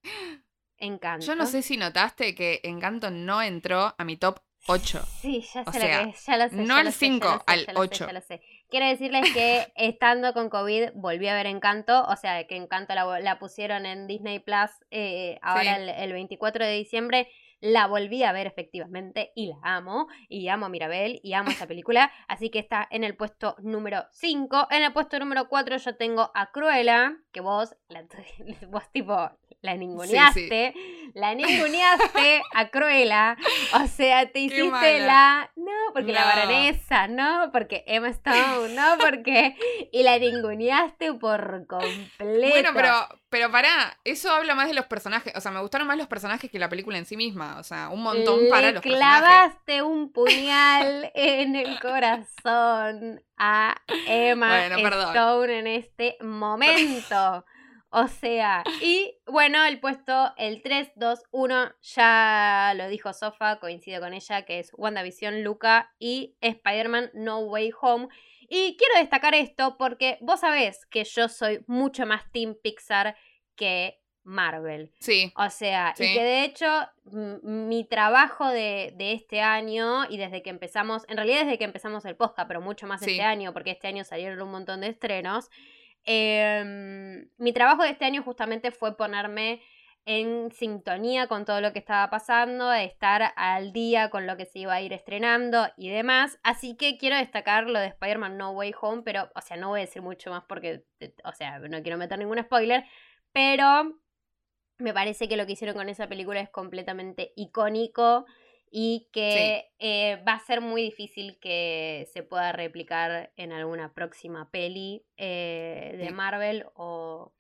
Encanto. Yo no sé si notaste que Encanto no entró a mi top 8. Sí, ya sé lo que es, ya lo sé. No al 5, al 8. Quiero decirles que estando con COVID volví a ver Encanto, o sea, que Encanto la, pusieron en Disney Plus eh, ahora el 24 de diciembre la volví a ver efectivamente y la amo. Y amo a Mirabel y amo esa película. Así que está en el puesto número 5. En el puesto número 4 yo tengo a Cruella, que vos, la, vos tipo la ninguneaste, la ninguneaste a Cruella, o sea, te hiciste la, no, porque la baronesa, no, porque Emma Stone, no, porque, y la ninguneaste por completo. Bueno, pero, pero pará, eso habla más de los personajes, o sea, me gustaron más los personajes que la película en sí misma, o sea, un montón para los personajes. clavaste un puñal en el corazón a Emma Stone en este momento. O sea, y bueno, el puesto, el 3, 2, 1, ya lo dijo Sofa, coincido con ella, que es WandaVision, Luca y Spider-Man No Way Home. Y quiero destacar esto porque vos sabés que yo soy mucho más Team Pixar que Marvel. Sí. O sea, y que de hecho mi trabajo de, de, este año y desde que empezamos, en realidad desde que empezamos el podcast, pero mucho más este año, porque este año salieron un montón de estrenos, Em, mi trabajo de este año justamente fue ponerme en sintonía con todo lo que estaba pasando, estar al día con lo que se iba a ir estrenando y demás. Así que quiero destacar lo de Spider-Man No Way Home, pero, o sea, no voy a decir mucho más porque, o sea, no quiero meter ningún spoiler, pero me parece que lo que hicieron con esa película es completamente icónico y que eh, va a ser muy difícil que se pueda replicar en alguna próxima peli eh, de Marvel o,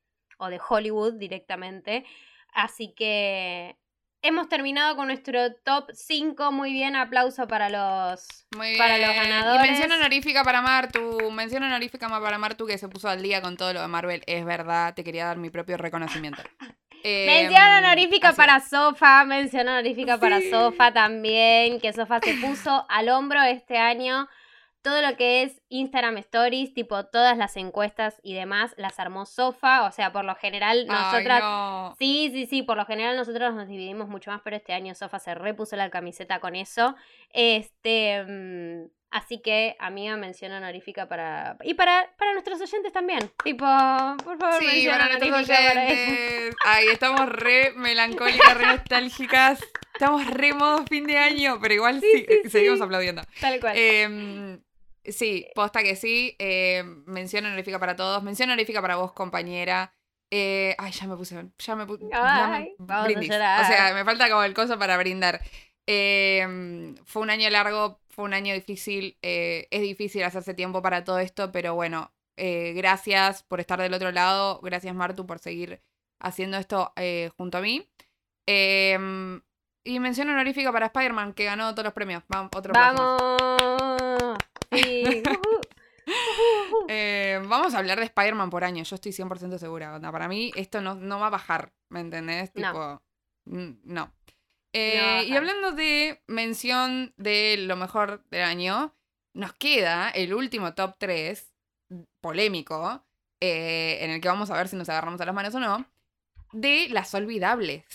de Hollywood directamente. Así que hemos terminado con nuestro top 5. Muy bien, aplauso para los, Para los ganadores. Y mención honorífica para Martu. Mención honorífica para Martu que se puso al día con todo lo de Marvel. Es verdad, te quería dar mi propio reconocimiento. mención em, honorífica para Sofa, mención honorífica para Sofa también, que Sofa se puso al hombro este año todo lo que es Instagram Stories, tipo todas las encuestas y demás, las armó Sofa, o sea, por lo general nosotras... Sí, sí, sí, por lo general nosotros nos dividimos mucho más, pero este año Sofa se repuso la camiseta con eso. Este... Mm, Así que, amiga, mención honorífica para. Y para, para nuestros oyentes también. Tipo, por favor, sí, para nuestros oyentes. Ay, estamos re melancólicas, re nostálgicas. Estamos re modo fin de año, pero igual sí, seguimos aplaudiendo. Tal cual. Em, sí, posta que sí. Eh, mención honorífica para todos. Mención honorífica para vos, compañera. Eh, ay, ya me puse. Ya me puse. Ay, vamos A llorar. O sea, me falta como el coso para brindar. Em, fue un año largo, fue un año difícil. Eh, es difícil hacerse tiempo para todo esto, pero bueno, eh, gracias por estar del otro lado. Gracias, Martu, por seguir haciendo esto eh, junto a mí. Em, y mención honorífica para Spider-Man, que ganó todos los premios. Vamos, otro ¡Vamos! Sí. vamos a hablar de Spider-Man por año, yo estoy 100% segura. Para mí esto no, no, va a bajar, ¿me entendés? Tipo, no. Eh, y hablando de mención de lo mejor del año, nos queda el último top 3, polémico, eh, en el que vamos a ver si nos agarramos a las manos o no, de las olvidables.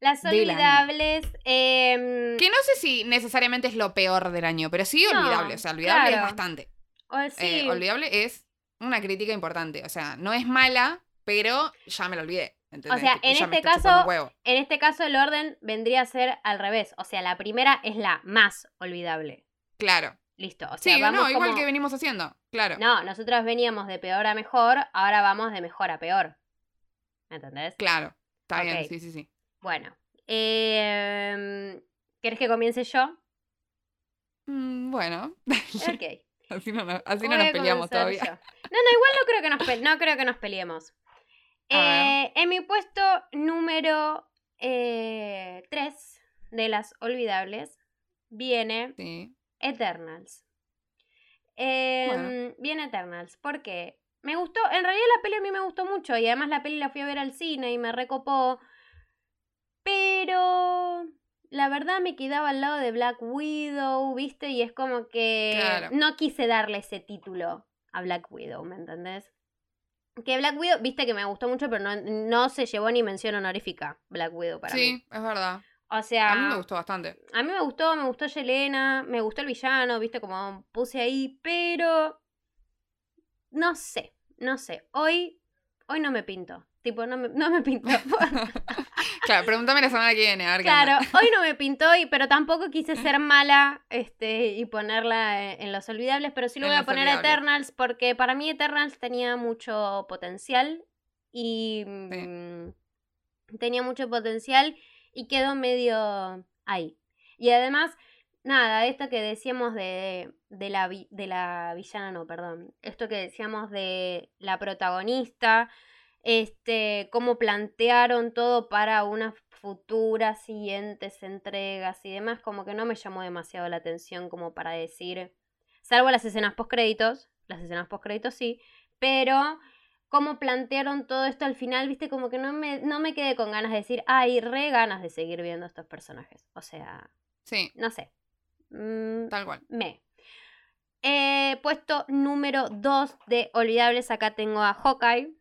Las olvidables. em, Que no sé si necesariamente es lo peor del año, pero sí No, olvidable. O sea, olvidable claro. es bastante. o Eh, olvidable es una crítica importante. O sea, no es mala, pero ya me lo olvidé. ¿Entendés? sea, en este caso-. En este caso, el orden vendría a ser al revés. O sea, la primera es la más olvidable. Claro. Listo. O sea, Sí, vamos no, igual como- que venimos haciendo. Claro. No, nosotros veníamos de peor a mejor, ahora vamos de mejor a peor. ¿Me entendés? Claro. Está bien, sí, sí, sí. Bueno. em, ¿Querés que comience yo? Mm, bueno, Ok. así no, nos- así no Voy nos a peleamos todavía. yo. No, no, igual no creo que nos, pe- no creo que nos peleemos. Eh, en mi puesto número 3 de las olvidables viene Sí. Eternals. Em, Bueno. Viene Eternals. ¿Por qué? Me gustó, en realidad la peli a mí me gustó mucho y además la peli la fui a ver al cine y me recopó. Pero la verdad me quedaba al lado de Black Widow, ¿viste? Y es como que Claro. no quise darle ese título a Black Widow, ¿me entendés? Que Black Widow, viste que me gustó mucho, pero no, no se llevó ni mención honorífica Black Widow para Sí, mí. es verdad. O sea, A mí me gustó bastante. a mí me gustó, me gustó Yelena, me gustó el villano, viste como puse ahí, pero no sé, no sé. Hoy, hoy no me pinto. Tipo, no me, no me pintó. claro, pregúntame la semana que viene, a ver qué onda. claro, hoy no me pintó, y, pero tampoco quise ser mala este, y ponerla en, en los olvidables, pero sí lo En voy a poner a. Eternals porque para mí Eternals tenía mucho potencial y mm, tenía mucho potencial y quedó medio ahí. Y además, nada, esto que decíamos de, de, la, vi- de la villana, no, perdón, esto que decíamos de la protagonista, este, cómo plantearon todo para unas futuras siguientes entregas y demás, como que no me llamó demasiado la atención como para decir, salvo las escenas post créditos, las escenas post créditos sí, pero cómo plantearon todo esto al final, viste, como que no me, no me quedé con ganas de decir, ay, re ganas de seguir viendo estos personajes. O sea, Sí, no sé. Mm, tal cual. me. Eh, puesto número 2 de Olvidables, acá tengo a Hawkeye.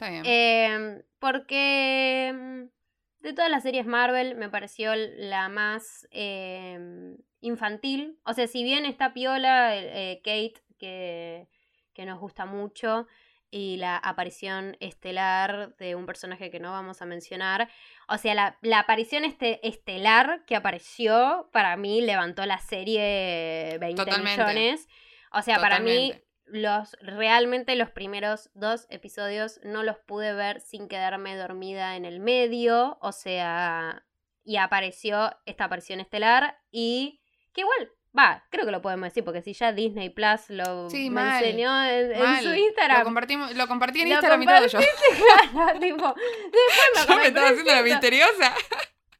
Está bien. Eh, porque mm, de todas las series Marvel me pareció la más eh, infantil. O sea, si bien está Piola, eh, Kate, que, que nos gusta mucho, y la aparición estelar de un personaje que no vamos a mencionar. O sea, la, la aparición este, estelar que apareció, para mí levantó la serie 20 Totalmente. millones. O sea, para mí. Los realmente los primeros dos episodios no los pude ver sin quedarme dormida en el medio, o sea, y apareció esta aparición estelar y que igual, va, creo que lo podemos decir porque si ya Disney Plus lo Sí, mal, enseñó en, su Lo, Instagram. compartimos, lo compartí en Lo Instagram y todo yo. Claro, tipo, después lo Yo me estaba haciendo la misteriosa.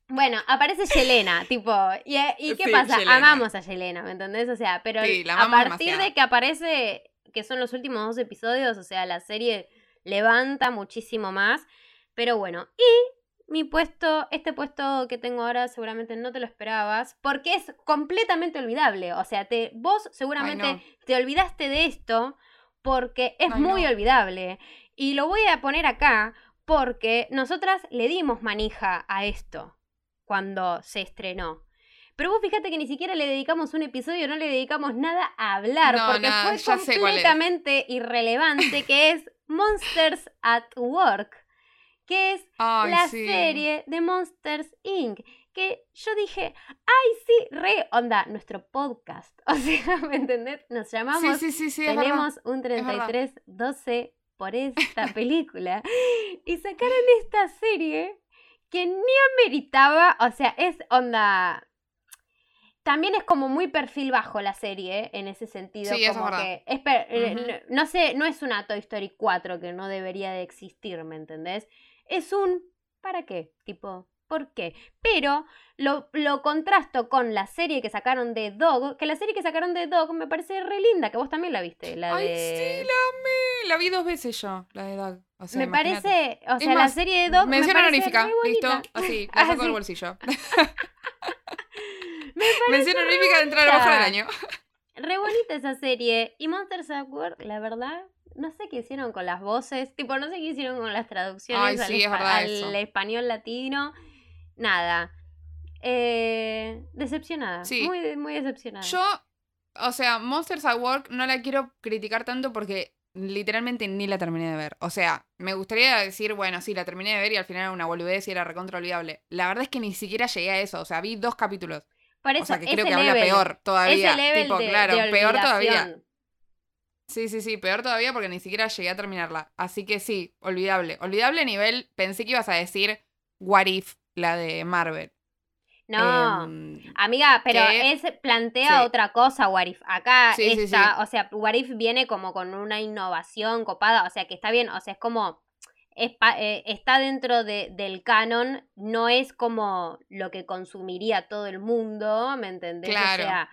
Bueno, aparece Yelena, tipo, ¿y, y qué Sí, pasa? Yelena. Amamos a Yelena, ¿me entendés? O sea, pero Sí, a partir demasiado. de que aparece, que son los últimos dos episodios, o sea, la serie levanta muchísimo más. Pero bueno, y mi puesto, este puesto que tengo ahora seguramente no te lo esperabas, porque es completamente olvidable. O sea, te, vos seguramente Ay, no. te olvidaste de esto porque es Ay, muy no. olvidable. Y lo voy a poner acá porque nosotras le dimos manija a esto cuando se estrenó. Pero vos fíjate que ni siquiera le dedicamos un episodio, no le dedicamos nada a hablar, No, porque fue completamente irrelevante, que es Monsters at Work, que es Ay, la sí. serie de Monsters Inc. Que yo dije, ay, sí, re onda, nuestro podcast. O sea, ¿me entendés? Nos llamamos Sí, sí, sí, verdad. tenemos un verdad. 33-12 por esta película. y sacaron esta serie que ni ameritaba, o sea, es onda... También es como muy perfil bajo la serie, en ese sentido. Sí, eso es como verdad. que es per- eh, no, no sé, no es una Toy Story 4 que no debería de existir, ¿me entendés? Es un ¿para qué? Tipo, ¿por qué? Pero lo, lo contrasto con la serie que sacaron de Dog, que la serie que sacaron de Dog me parece re linda, que vos también la viste, la Ay, de... sí, la amé. La vi dos veces yo, la de. O sea, me imagínate. parece, o sea, la serie de Dog me Mención parece honorífica, listo. Así, la Ah, saco del bolsillo. Me Mención honorífica de lo mejor del año. Re bonita esa serie. Y Monsters at Work, la verdad, no sé qué hicieron con las voces, tipo, no sé qué hicieron con las traducciones Ay, al, sí, es espa- verdad al eso. español latino. Nada. Eh, decepcionada. Sí. Muy, muy decepcionada. Yo, o sea, Monsters at Work no la quiero criticar tanto porque literalmente ni la terminé de ver. O sea, me gustaría decir, bueno, sí, la terminé de ver y al final era una boludez y era recontra olvidable. La verdad es que ni siquiera llegué a eso. O sea, vi dos capítulos. Por eso, o sea, que creo que habla peor todavía. ese level tipo, de, claro, de peor todavía. Sí, sí, sí, peor todavía porque ni siquiera llegué a terminarla. Así que sí, olvidable. Olvidable nivel, pensé que ibas a decir What If, la de Marvel. No. Em, Amiga, pero que- es plantea sí. otra cosa, Warif. Acá sí. o sea, Warif viene como con una innovación copada, o sea, que está bien, o sea, es como es eh, está dentro de- del canon, no es como lo que consumiría todo el mundo, ¿me entendés? Claro. O sea,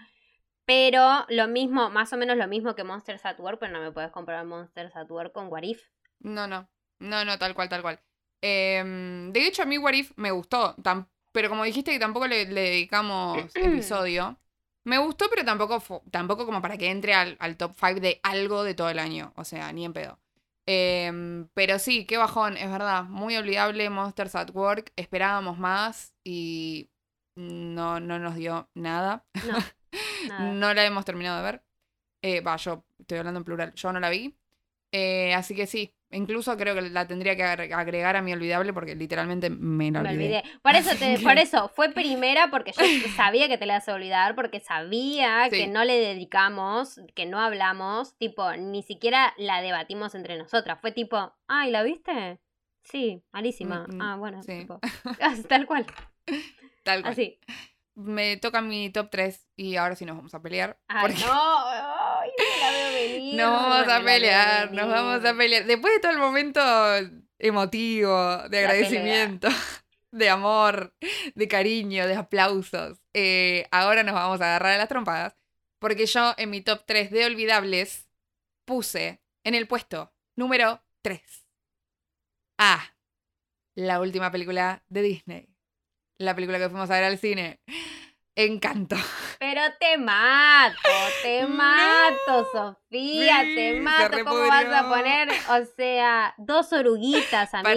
pero lo mismo, más o menos lo mismo que Monsters at Work, pero no me puedes comprar Monsters at Work con Warif. No, no. No, no, tal cual, tal cual. Em, de hecho, a mí What If me gustó. tam- pero como dijiste que tampoco le, le dedicamos episodio. Me gustó, pero tampoco, tampoco como para que entre al, al top 5 de algo de todo el año. O sea, ni en pedo. Em, pero sí, qué bajón, es verdad. Muy olvidable Monsters at Work. Esperábamos más y no, no nos dio nada. No, nada. No la hemos terminado de ver. Eh, Va, yo estoy hablando en plural. Yo no la vi. Eh, así que sí. Incluso creo que la tendría que agre- agregar a mi olvidable porque literalmente me la Me olvidé. olvidé. Por eso, te, por eso, fue primera porque yo sabía que te la ibas a olvidar, porque sabía que no le dedicamos, que no hablamos, tipo, ni siquiera la debatimos entre nosotras. Fue tipo, ay, ¿la viste? Sí, malísima. Mm, mm, ah, bueno, sí. tipo, tal cual, Tal cual. así. Me toca mi top 3 y ahora sí nos vamos a pelear. Ay, porque no, nos vamos a pelear, nos vamos a pelear. Después de todo el momento emotivo, de agradecimiento, de amor, de cariño, de aplausos, eh, ahora nos vamos a agarrar a las trompadas. Porque yo en mi top 3 de olvidables puse en el puesto número 3 a la última película de Disney. La película que fuimos a ver al cine. Encanto. Pero te mato, te No. mato, Sofía, Sí, te mato. ¿Cómo vas a poner? O sea, dos oruguitas, amiga,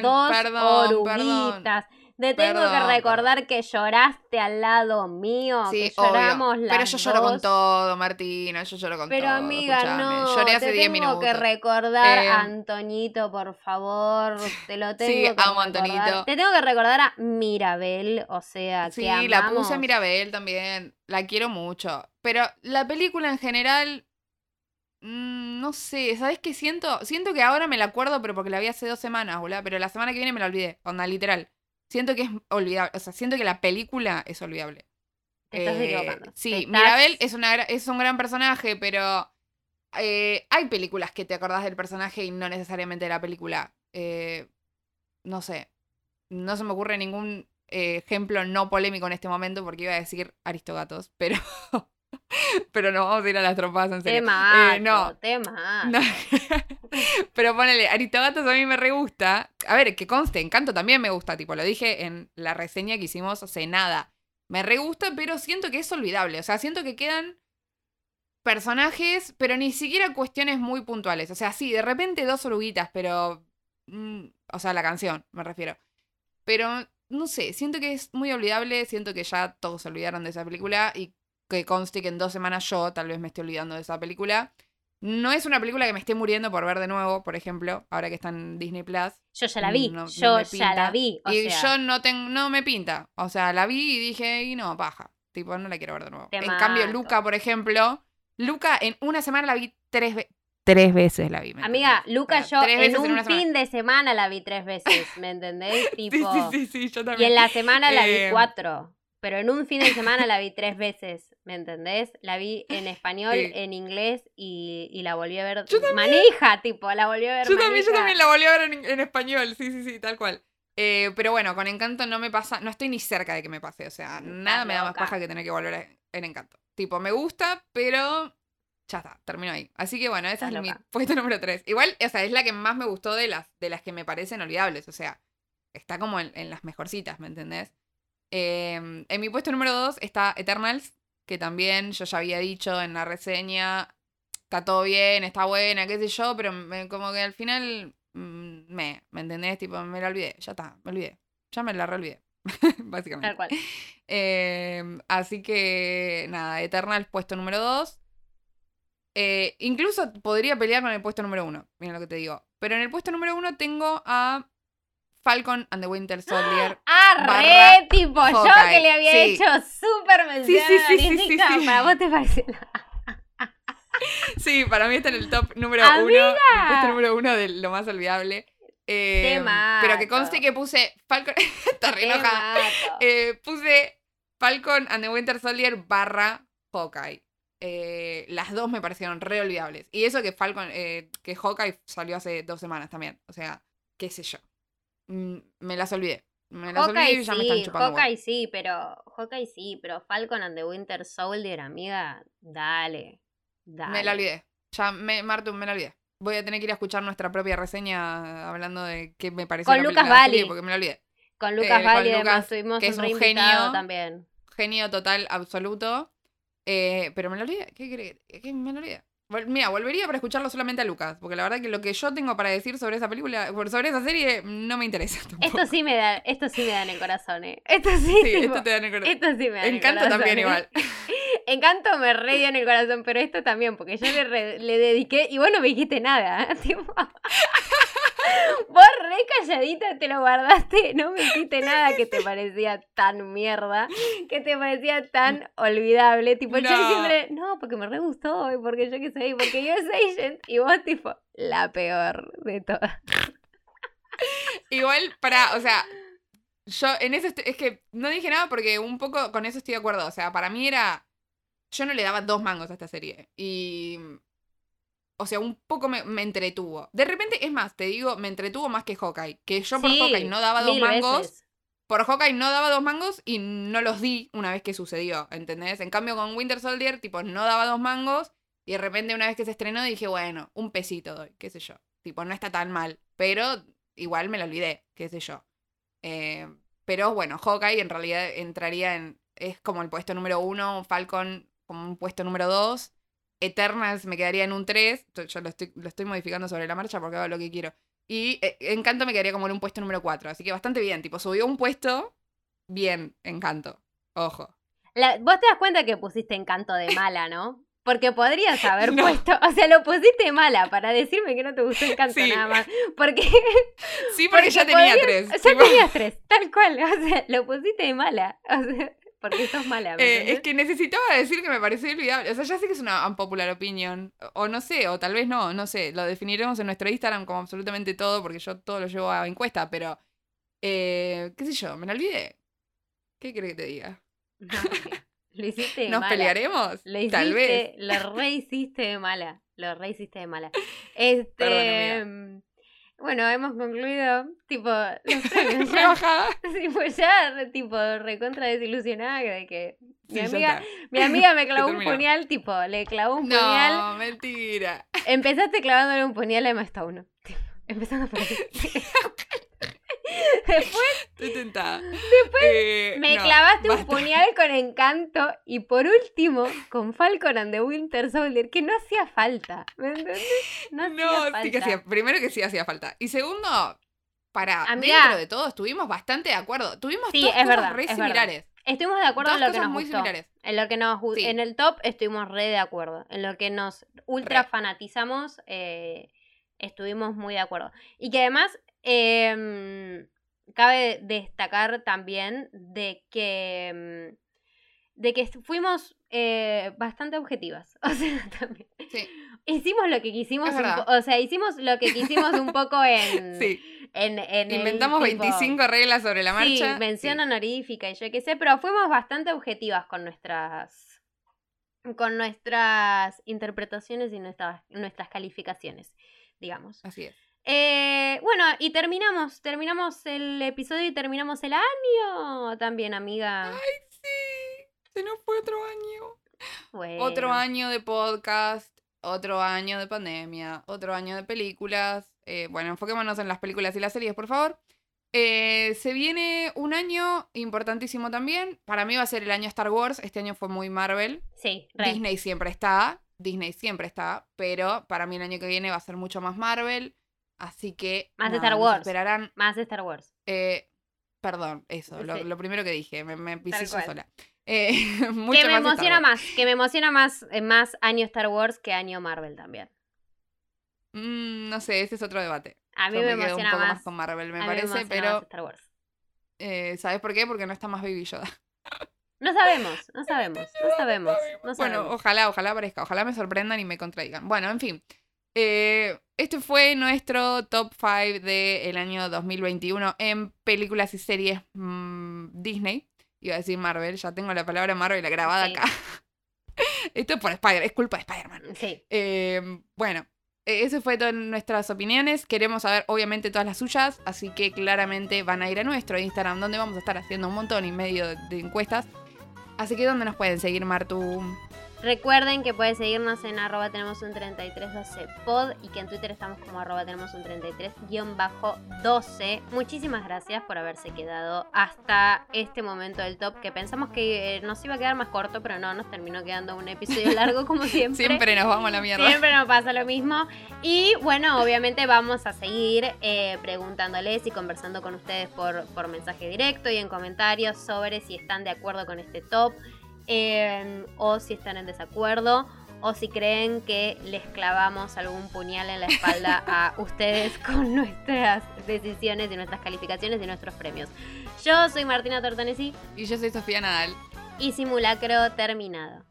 Perdón, dos perdón, oruguitas. Te tengo Perdón, que recordar que lloraste al lado mío, Sí, que lloramos obvio. Pero yo lloro con todo, Martina. Yo lloro con Pero todo. amiga, escuchame. no, Lloré hace te 10 tengo minutos. que recordar Eh, a Antoñito, por favor, te lo tengo Sí, que amo a recordar. Antonito. Te tengo que recordar a Mirabel, o sea, Sí, que la amamos. puse a Mirabel también. La quiero mucho. Pero la película en general. mm, No sé, ¿sabes qué siento? Siento que ahora me la acuerdo, pero porque la vi hace dos semanas, boludo. Pero la semana que viene me la olvidé. Onda, literal. Siento que es olvidable. O sea, siento que la película es olvidable. Te estás Eh, equivocando. Sí, estás- Mirabel es, una, es un gran personaje, pero eh, hay películas que te acordás del personaje y no necesariamente de la película. Eh, no sé. No se me ocurre ningún ejemplo no polémico en este momento porque iba a decir Aristogatos, pero. pero no vamos a ir a las trompadas en Te serio. mato, Eh, no. te mato. No. Pero ponele, Aristogatos a mí me re gusta. A ver, que conste, Encanto también me gusta, tipo, lo dije en la reseña que hicimos hace nada. Me re gusta, pero siento que es olvidable. O sea, siento que quedan personajes, pero ni siquiera cuestiones muy puntuales. O sea, sí, de repente dos oruguitas, pero. mm, o sea, la canción, me refiero. Pero, no sé, siento que es muy olvidable. Siento que ya todos se olvidaron de esa película y que conste que en dos semanas yo tal vez me esté olvidando de esa película. No es una película que me esté muriendo por ver de nuevo, por ejemplo, ahora que está en Disney Plus. Yo ya la vi, No- no yo me ya la vi. O y sea, yo no tengo, no me pinta. O sea, la vi y dije, y no, paja. Tipo, no la quiero ver de nuevo. Te en cambio. Luca, por ejemplo, Luca en una semana la vi tres veces. Tres veces la vi. ¿me Amiga? Luca, O sea, yo en un semana. fin de semana la vi tres veces, ¿me entendés? Sí, Tipo, sí, sí, sí, yo y también. en la semana la vi Eh, cuatro. Pero en un fin de semana la vi tres veces, ¿me entendés? La vi en español, Sí. en inglés y, y la volví a ver Yo también. manija, tipo, la volví a ver Yo también, yo también la volví a ver en, en español, sí, sí, sí, tal cual. Eh, pero bueno, con Encanto no me pasa, no estoy ni cerca de que me pase, o sea, nada me da más paja que tener que volver a- en Encanto. Tipo, me gusta, pero ya está, termino ahí. Así que bueno, esa Estás es mi puesto número 3. Igual, o sea, es la que más me gustó de las, de las que me parecen olvidables, o sea, está como en, en las mejorcitas, ¿me entendés? Eh, en mi puesto número 2 está Eternals, que también yo ya había dicho en la reseña, está todo bien, está buena, qué sé yo, pero me- como que al final mm, me, ¿me entendés? Tipo, me la olvidé, ya está, me olvidé. Ya me la reolvidé, básicamente. Tal cual. Eh, así que, nada, Eternal puesto número 2. incluso podría pelear con el puesto número 1, mira lo que te digo. Pero en el puesto número 1 tengo a Falcon and the Winter Soldier. Ah, barra re, tipo, yo que le había sí. hecho súper mención sí, sí, sí, sí, sí. para vos te parece Sí, para mí está en el top número ¡Amiga! uno. El puesto número uno de lo más olvidable. Eh, Te mato. pero que conste que puse Falcon. está re enojada. Eh, puse Falcon and the Winter Soldier barra Hawkeye. Eh, las dos me parecieron re olvidables. Y eso que Falcon, eh, que Hawkeye salió hace dos semanas también. O sea, qué sé yo. Mm, me las olvidé. Me las olvidé y ya me están sí, chupando. Hawkeye sí, pero Hawkeye sí, pero Falcon and the Winter Soldier, amiga, dale. Dale. Me la olvidé. Ya, me, Martu, me la olvidé. Voy a tener que ir a escuchar nuestra propia reseña hablando de qué me pareció Con la Lucas Valli. porque me la olvidé. Con Lucas eh, con Lucas, tuvimos que un es un reinvitado genio. también. Genio total, absoluto. Eh, pero me lo olvidé. ¿Qué crees? ¿Qué me lo olvidé? Mira, volvería para escucharlo solamente a Lucas, porque la verdad que lo que yo tengo para decir sobre esa película, sobre esa serie, no me interesa tampoco. Esto sí me da, esto sí me da en el corazón, eh. Esto sí, Sí, tipo, esto te da en el corazón. esto sí me da en el Encanto corazón, también eh. igual. Encanto me re dio en el corazón, pero esto también, porque yo le, re- le dediqué y vos no me dijiste nada. tipo, vos re calladita te lo guardaste, no me dijiste nada que te parecía tan mierda, que te parecía tan olvidable. Tipo, yo No. diciéndole, no, porque me re gustó, y porque yo qué sé, porque yo es Agent, y vos tipo, la peor de todas. Igual, para, o sea, yo en eso es que no dije nada porque un poco con eso estoy de acuerdo. O sea, para mí era. Yo no le daba dos mangos a esta serie. Y. O sea, un poco me, me entretuvo. De repente, es más, te digo, me entretuvo más que Hawkeye. Que yo por Sí, Hawkeye no daba dos mangos. veces. Por Hawkeye no daba dos mangos y no los di una vez que sucedió, ¿entendés? En cambio con Winter Soldier, tipo, no daba dos mangos y de repente una vez que se estrenó dije, bueno, un pesito doy, qué sé yo. Tipo, no está tan mal, pero igual me lo olvidé, qué sé yo. Eh, pero bueno, Hawkeye en realidad entraría en, es como el puesto número uno, Falcon como un puesto número dos, Eternals me quedaría en un tres, yo lo estoy, lo estoy modificando sobre la marcha porque hago lo que quiero. Y eh, Encanto me quedaría como en un puesto número 4. Así que bastante bien. Tipo, subió un puesto. Bien, Encanto. Ojo. La- vos te das cuenta que pusiste encanto de mala, ¿no? Porque podrías haber No. puesto, o sea, lo pusiste de mala para decirme que no te gustó encanto Sí. nada más. Porque, Sí, porque, ya tenía podrías- tres. Ya Tipo, tenías tres, tal cual. O sea, lo pusiste de mala. O sea, porque sos mala. ¿me eh, es que necesitaba decir que me pareció olvidable. O sea, ya sé que es una unpopular opinion. O, no sé, o tal vez no, no sé. Lo definiremos en nuestro Instagram como absolutamente todo, porque yo todo lo llevo a encuesta, pero. eh, ¿Qué sé yo? Me lo olvidé. ¿Qué crees que te diga? No, lo hiciste de ¿Nos mala. pelearemos? Lo hiciste, Tal vez. lo rehiciste de mala. Lo rehiciste de mala. Este. Perdón, bueno, hemos concluido, tipo, los premios ya. Sí, pues ya, re- tipo, recontra desilusionada de que mi Sí, amiga, mi amiga me clavó un puñal, tipo, le clavó un puñal. No, mentira. Empezaste clavándole un puñal a Emma Stone. Tipo, Empezando por ahí. Después Estoy tentada. Después me clavaste un puñal con encanto. Y por último, con Falcon and the Winter Soldier, que no hacía falta. ¿Me entendés? No hacía No, falta. sí que hacía. Primero que sí hacía falta. Y segundo, para Amiga. dentro de todo estuvimos bastante de acuerdo. Tuvimos Sí, dos es cosas verdad, re es verdad. similares. Estuvimos de acuerdo en lo que nos muy gustó. similares. En lo que nos Sí. en el top estuvimos re de acuerdo. En lo que nos ultra Re. fanatizamos, eh, estuvimos muy de acuerdo. Y que además em, cabe destacar también de que em, de que fuimos eh, bastante objetivas. O sea, también. Sí. Hicimos lo que quisimos, o sea, hicimos lo que quisimos un poco en, Sí. en, en el Inventamos tipo- 25 reglas sobre la marcha. Sí, mención Sí. honorífica y yo qué sé, pero fuimos bastante objetivas con nuestras con nuestras interpretaciones y nuestras, nuestras calificaciones, digamos. Así es. Eh, bueno, y terminamos, terminamos el episodio y terminamos el año también, amiga. Sí. Se nos fue otro año. Bueno. Otro año de podcast, otro año de pandemia, otro año de películas. Eh, bueno, enfoquémonos en las películas y las series, por favor. Eh, se viene un año importantísimo también. Para mí va a ser el año Star Wars. Este año fue muy Marvel. Sí, re. Disney siempre está. Disney siempre está, pero para mí el año que viene va a ser mucho más Marvel. Así que. Más de Star Wars. Esperarán. Más de Star Wars. eh, perdón, eso, lo, Sí. lo primero que dije, me, me pisé yo sola. Eh, mucho que me más emociona más, que me emociona más, eh, más año Star Wars que año Marvel también. Mm, no sé, ese es otro debate. A mí Yo me, me, quedo un emociona poco más, más. con Marvel, me a mí parece, emociona pero más Star Wars. eh, ¿sabes por qué? Porque no está más Baby Yoda. No sabemos, no sabemos, no sabemos, no Bueno, sabemos. ojalá, ojalá aparezca, ojalá me sorprendan y me contradigan. Bueno, en fin. Eh, este fue nuestro top 5 del año 2021 en películas y series mm, Disney. Iba a decir Marvel, ya tengo la palabra Marvel grabada Sí. acá. Esto es por Spider, es culpa de Spider-Man. Sí, Eh, bueno, eh, ese fue todas nuestras opiniones. Queremos saber, obviamente, todas las suyas. Así que claramente van a ir a nuestro Instagram, donde vamos a estar haciendo un montón y medio de encuestas. Así que, ¿dónde nos pueden seguir, Martu? Recuerden que pueden seguirnos en arroba tenemos un 3312 pod y que en Twitter estamos como arroba tenemos un 33-12. Muchísimas gracias por haberse quedado hasta este momento del top que pensamos que eh, nos iba a quedar más corto, pero no, nos terminó quedando un episodio largo como siempre. Siempre nos vamos a la mierda. Siempre nos pasa lo mismo. Y bueno, obviamente vamos a seguir eh, preguntándoles y conversando con ustedes por, por mensaje directo y en comentarios sobre si están de acuerdo con este top eh, o si están en desacuerdo o si creen que les clavamos algún puñal en la espalda a ustedes con nuestras decisiones y nuestras calificaciones y nuestros premios. Yo soy Martina Tortonesi Y yo soy Sofía Nadal. y simulacro terminado.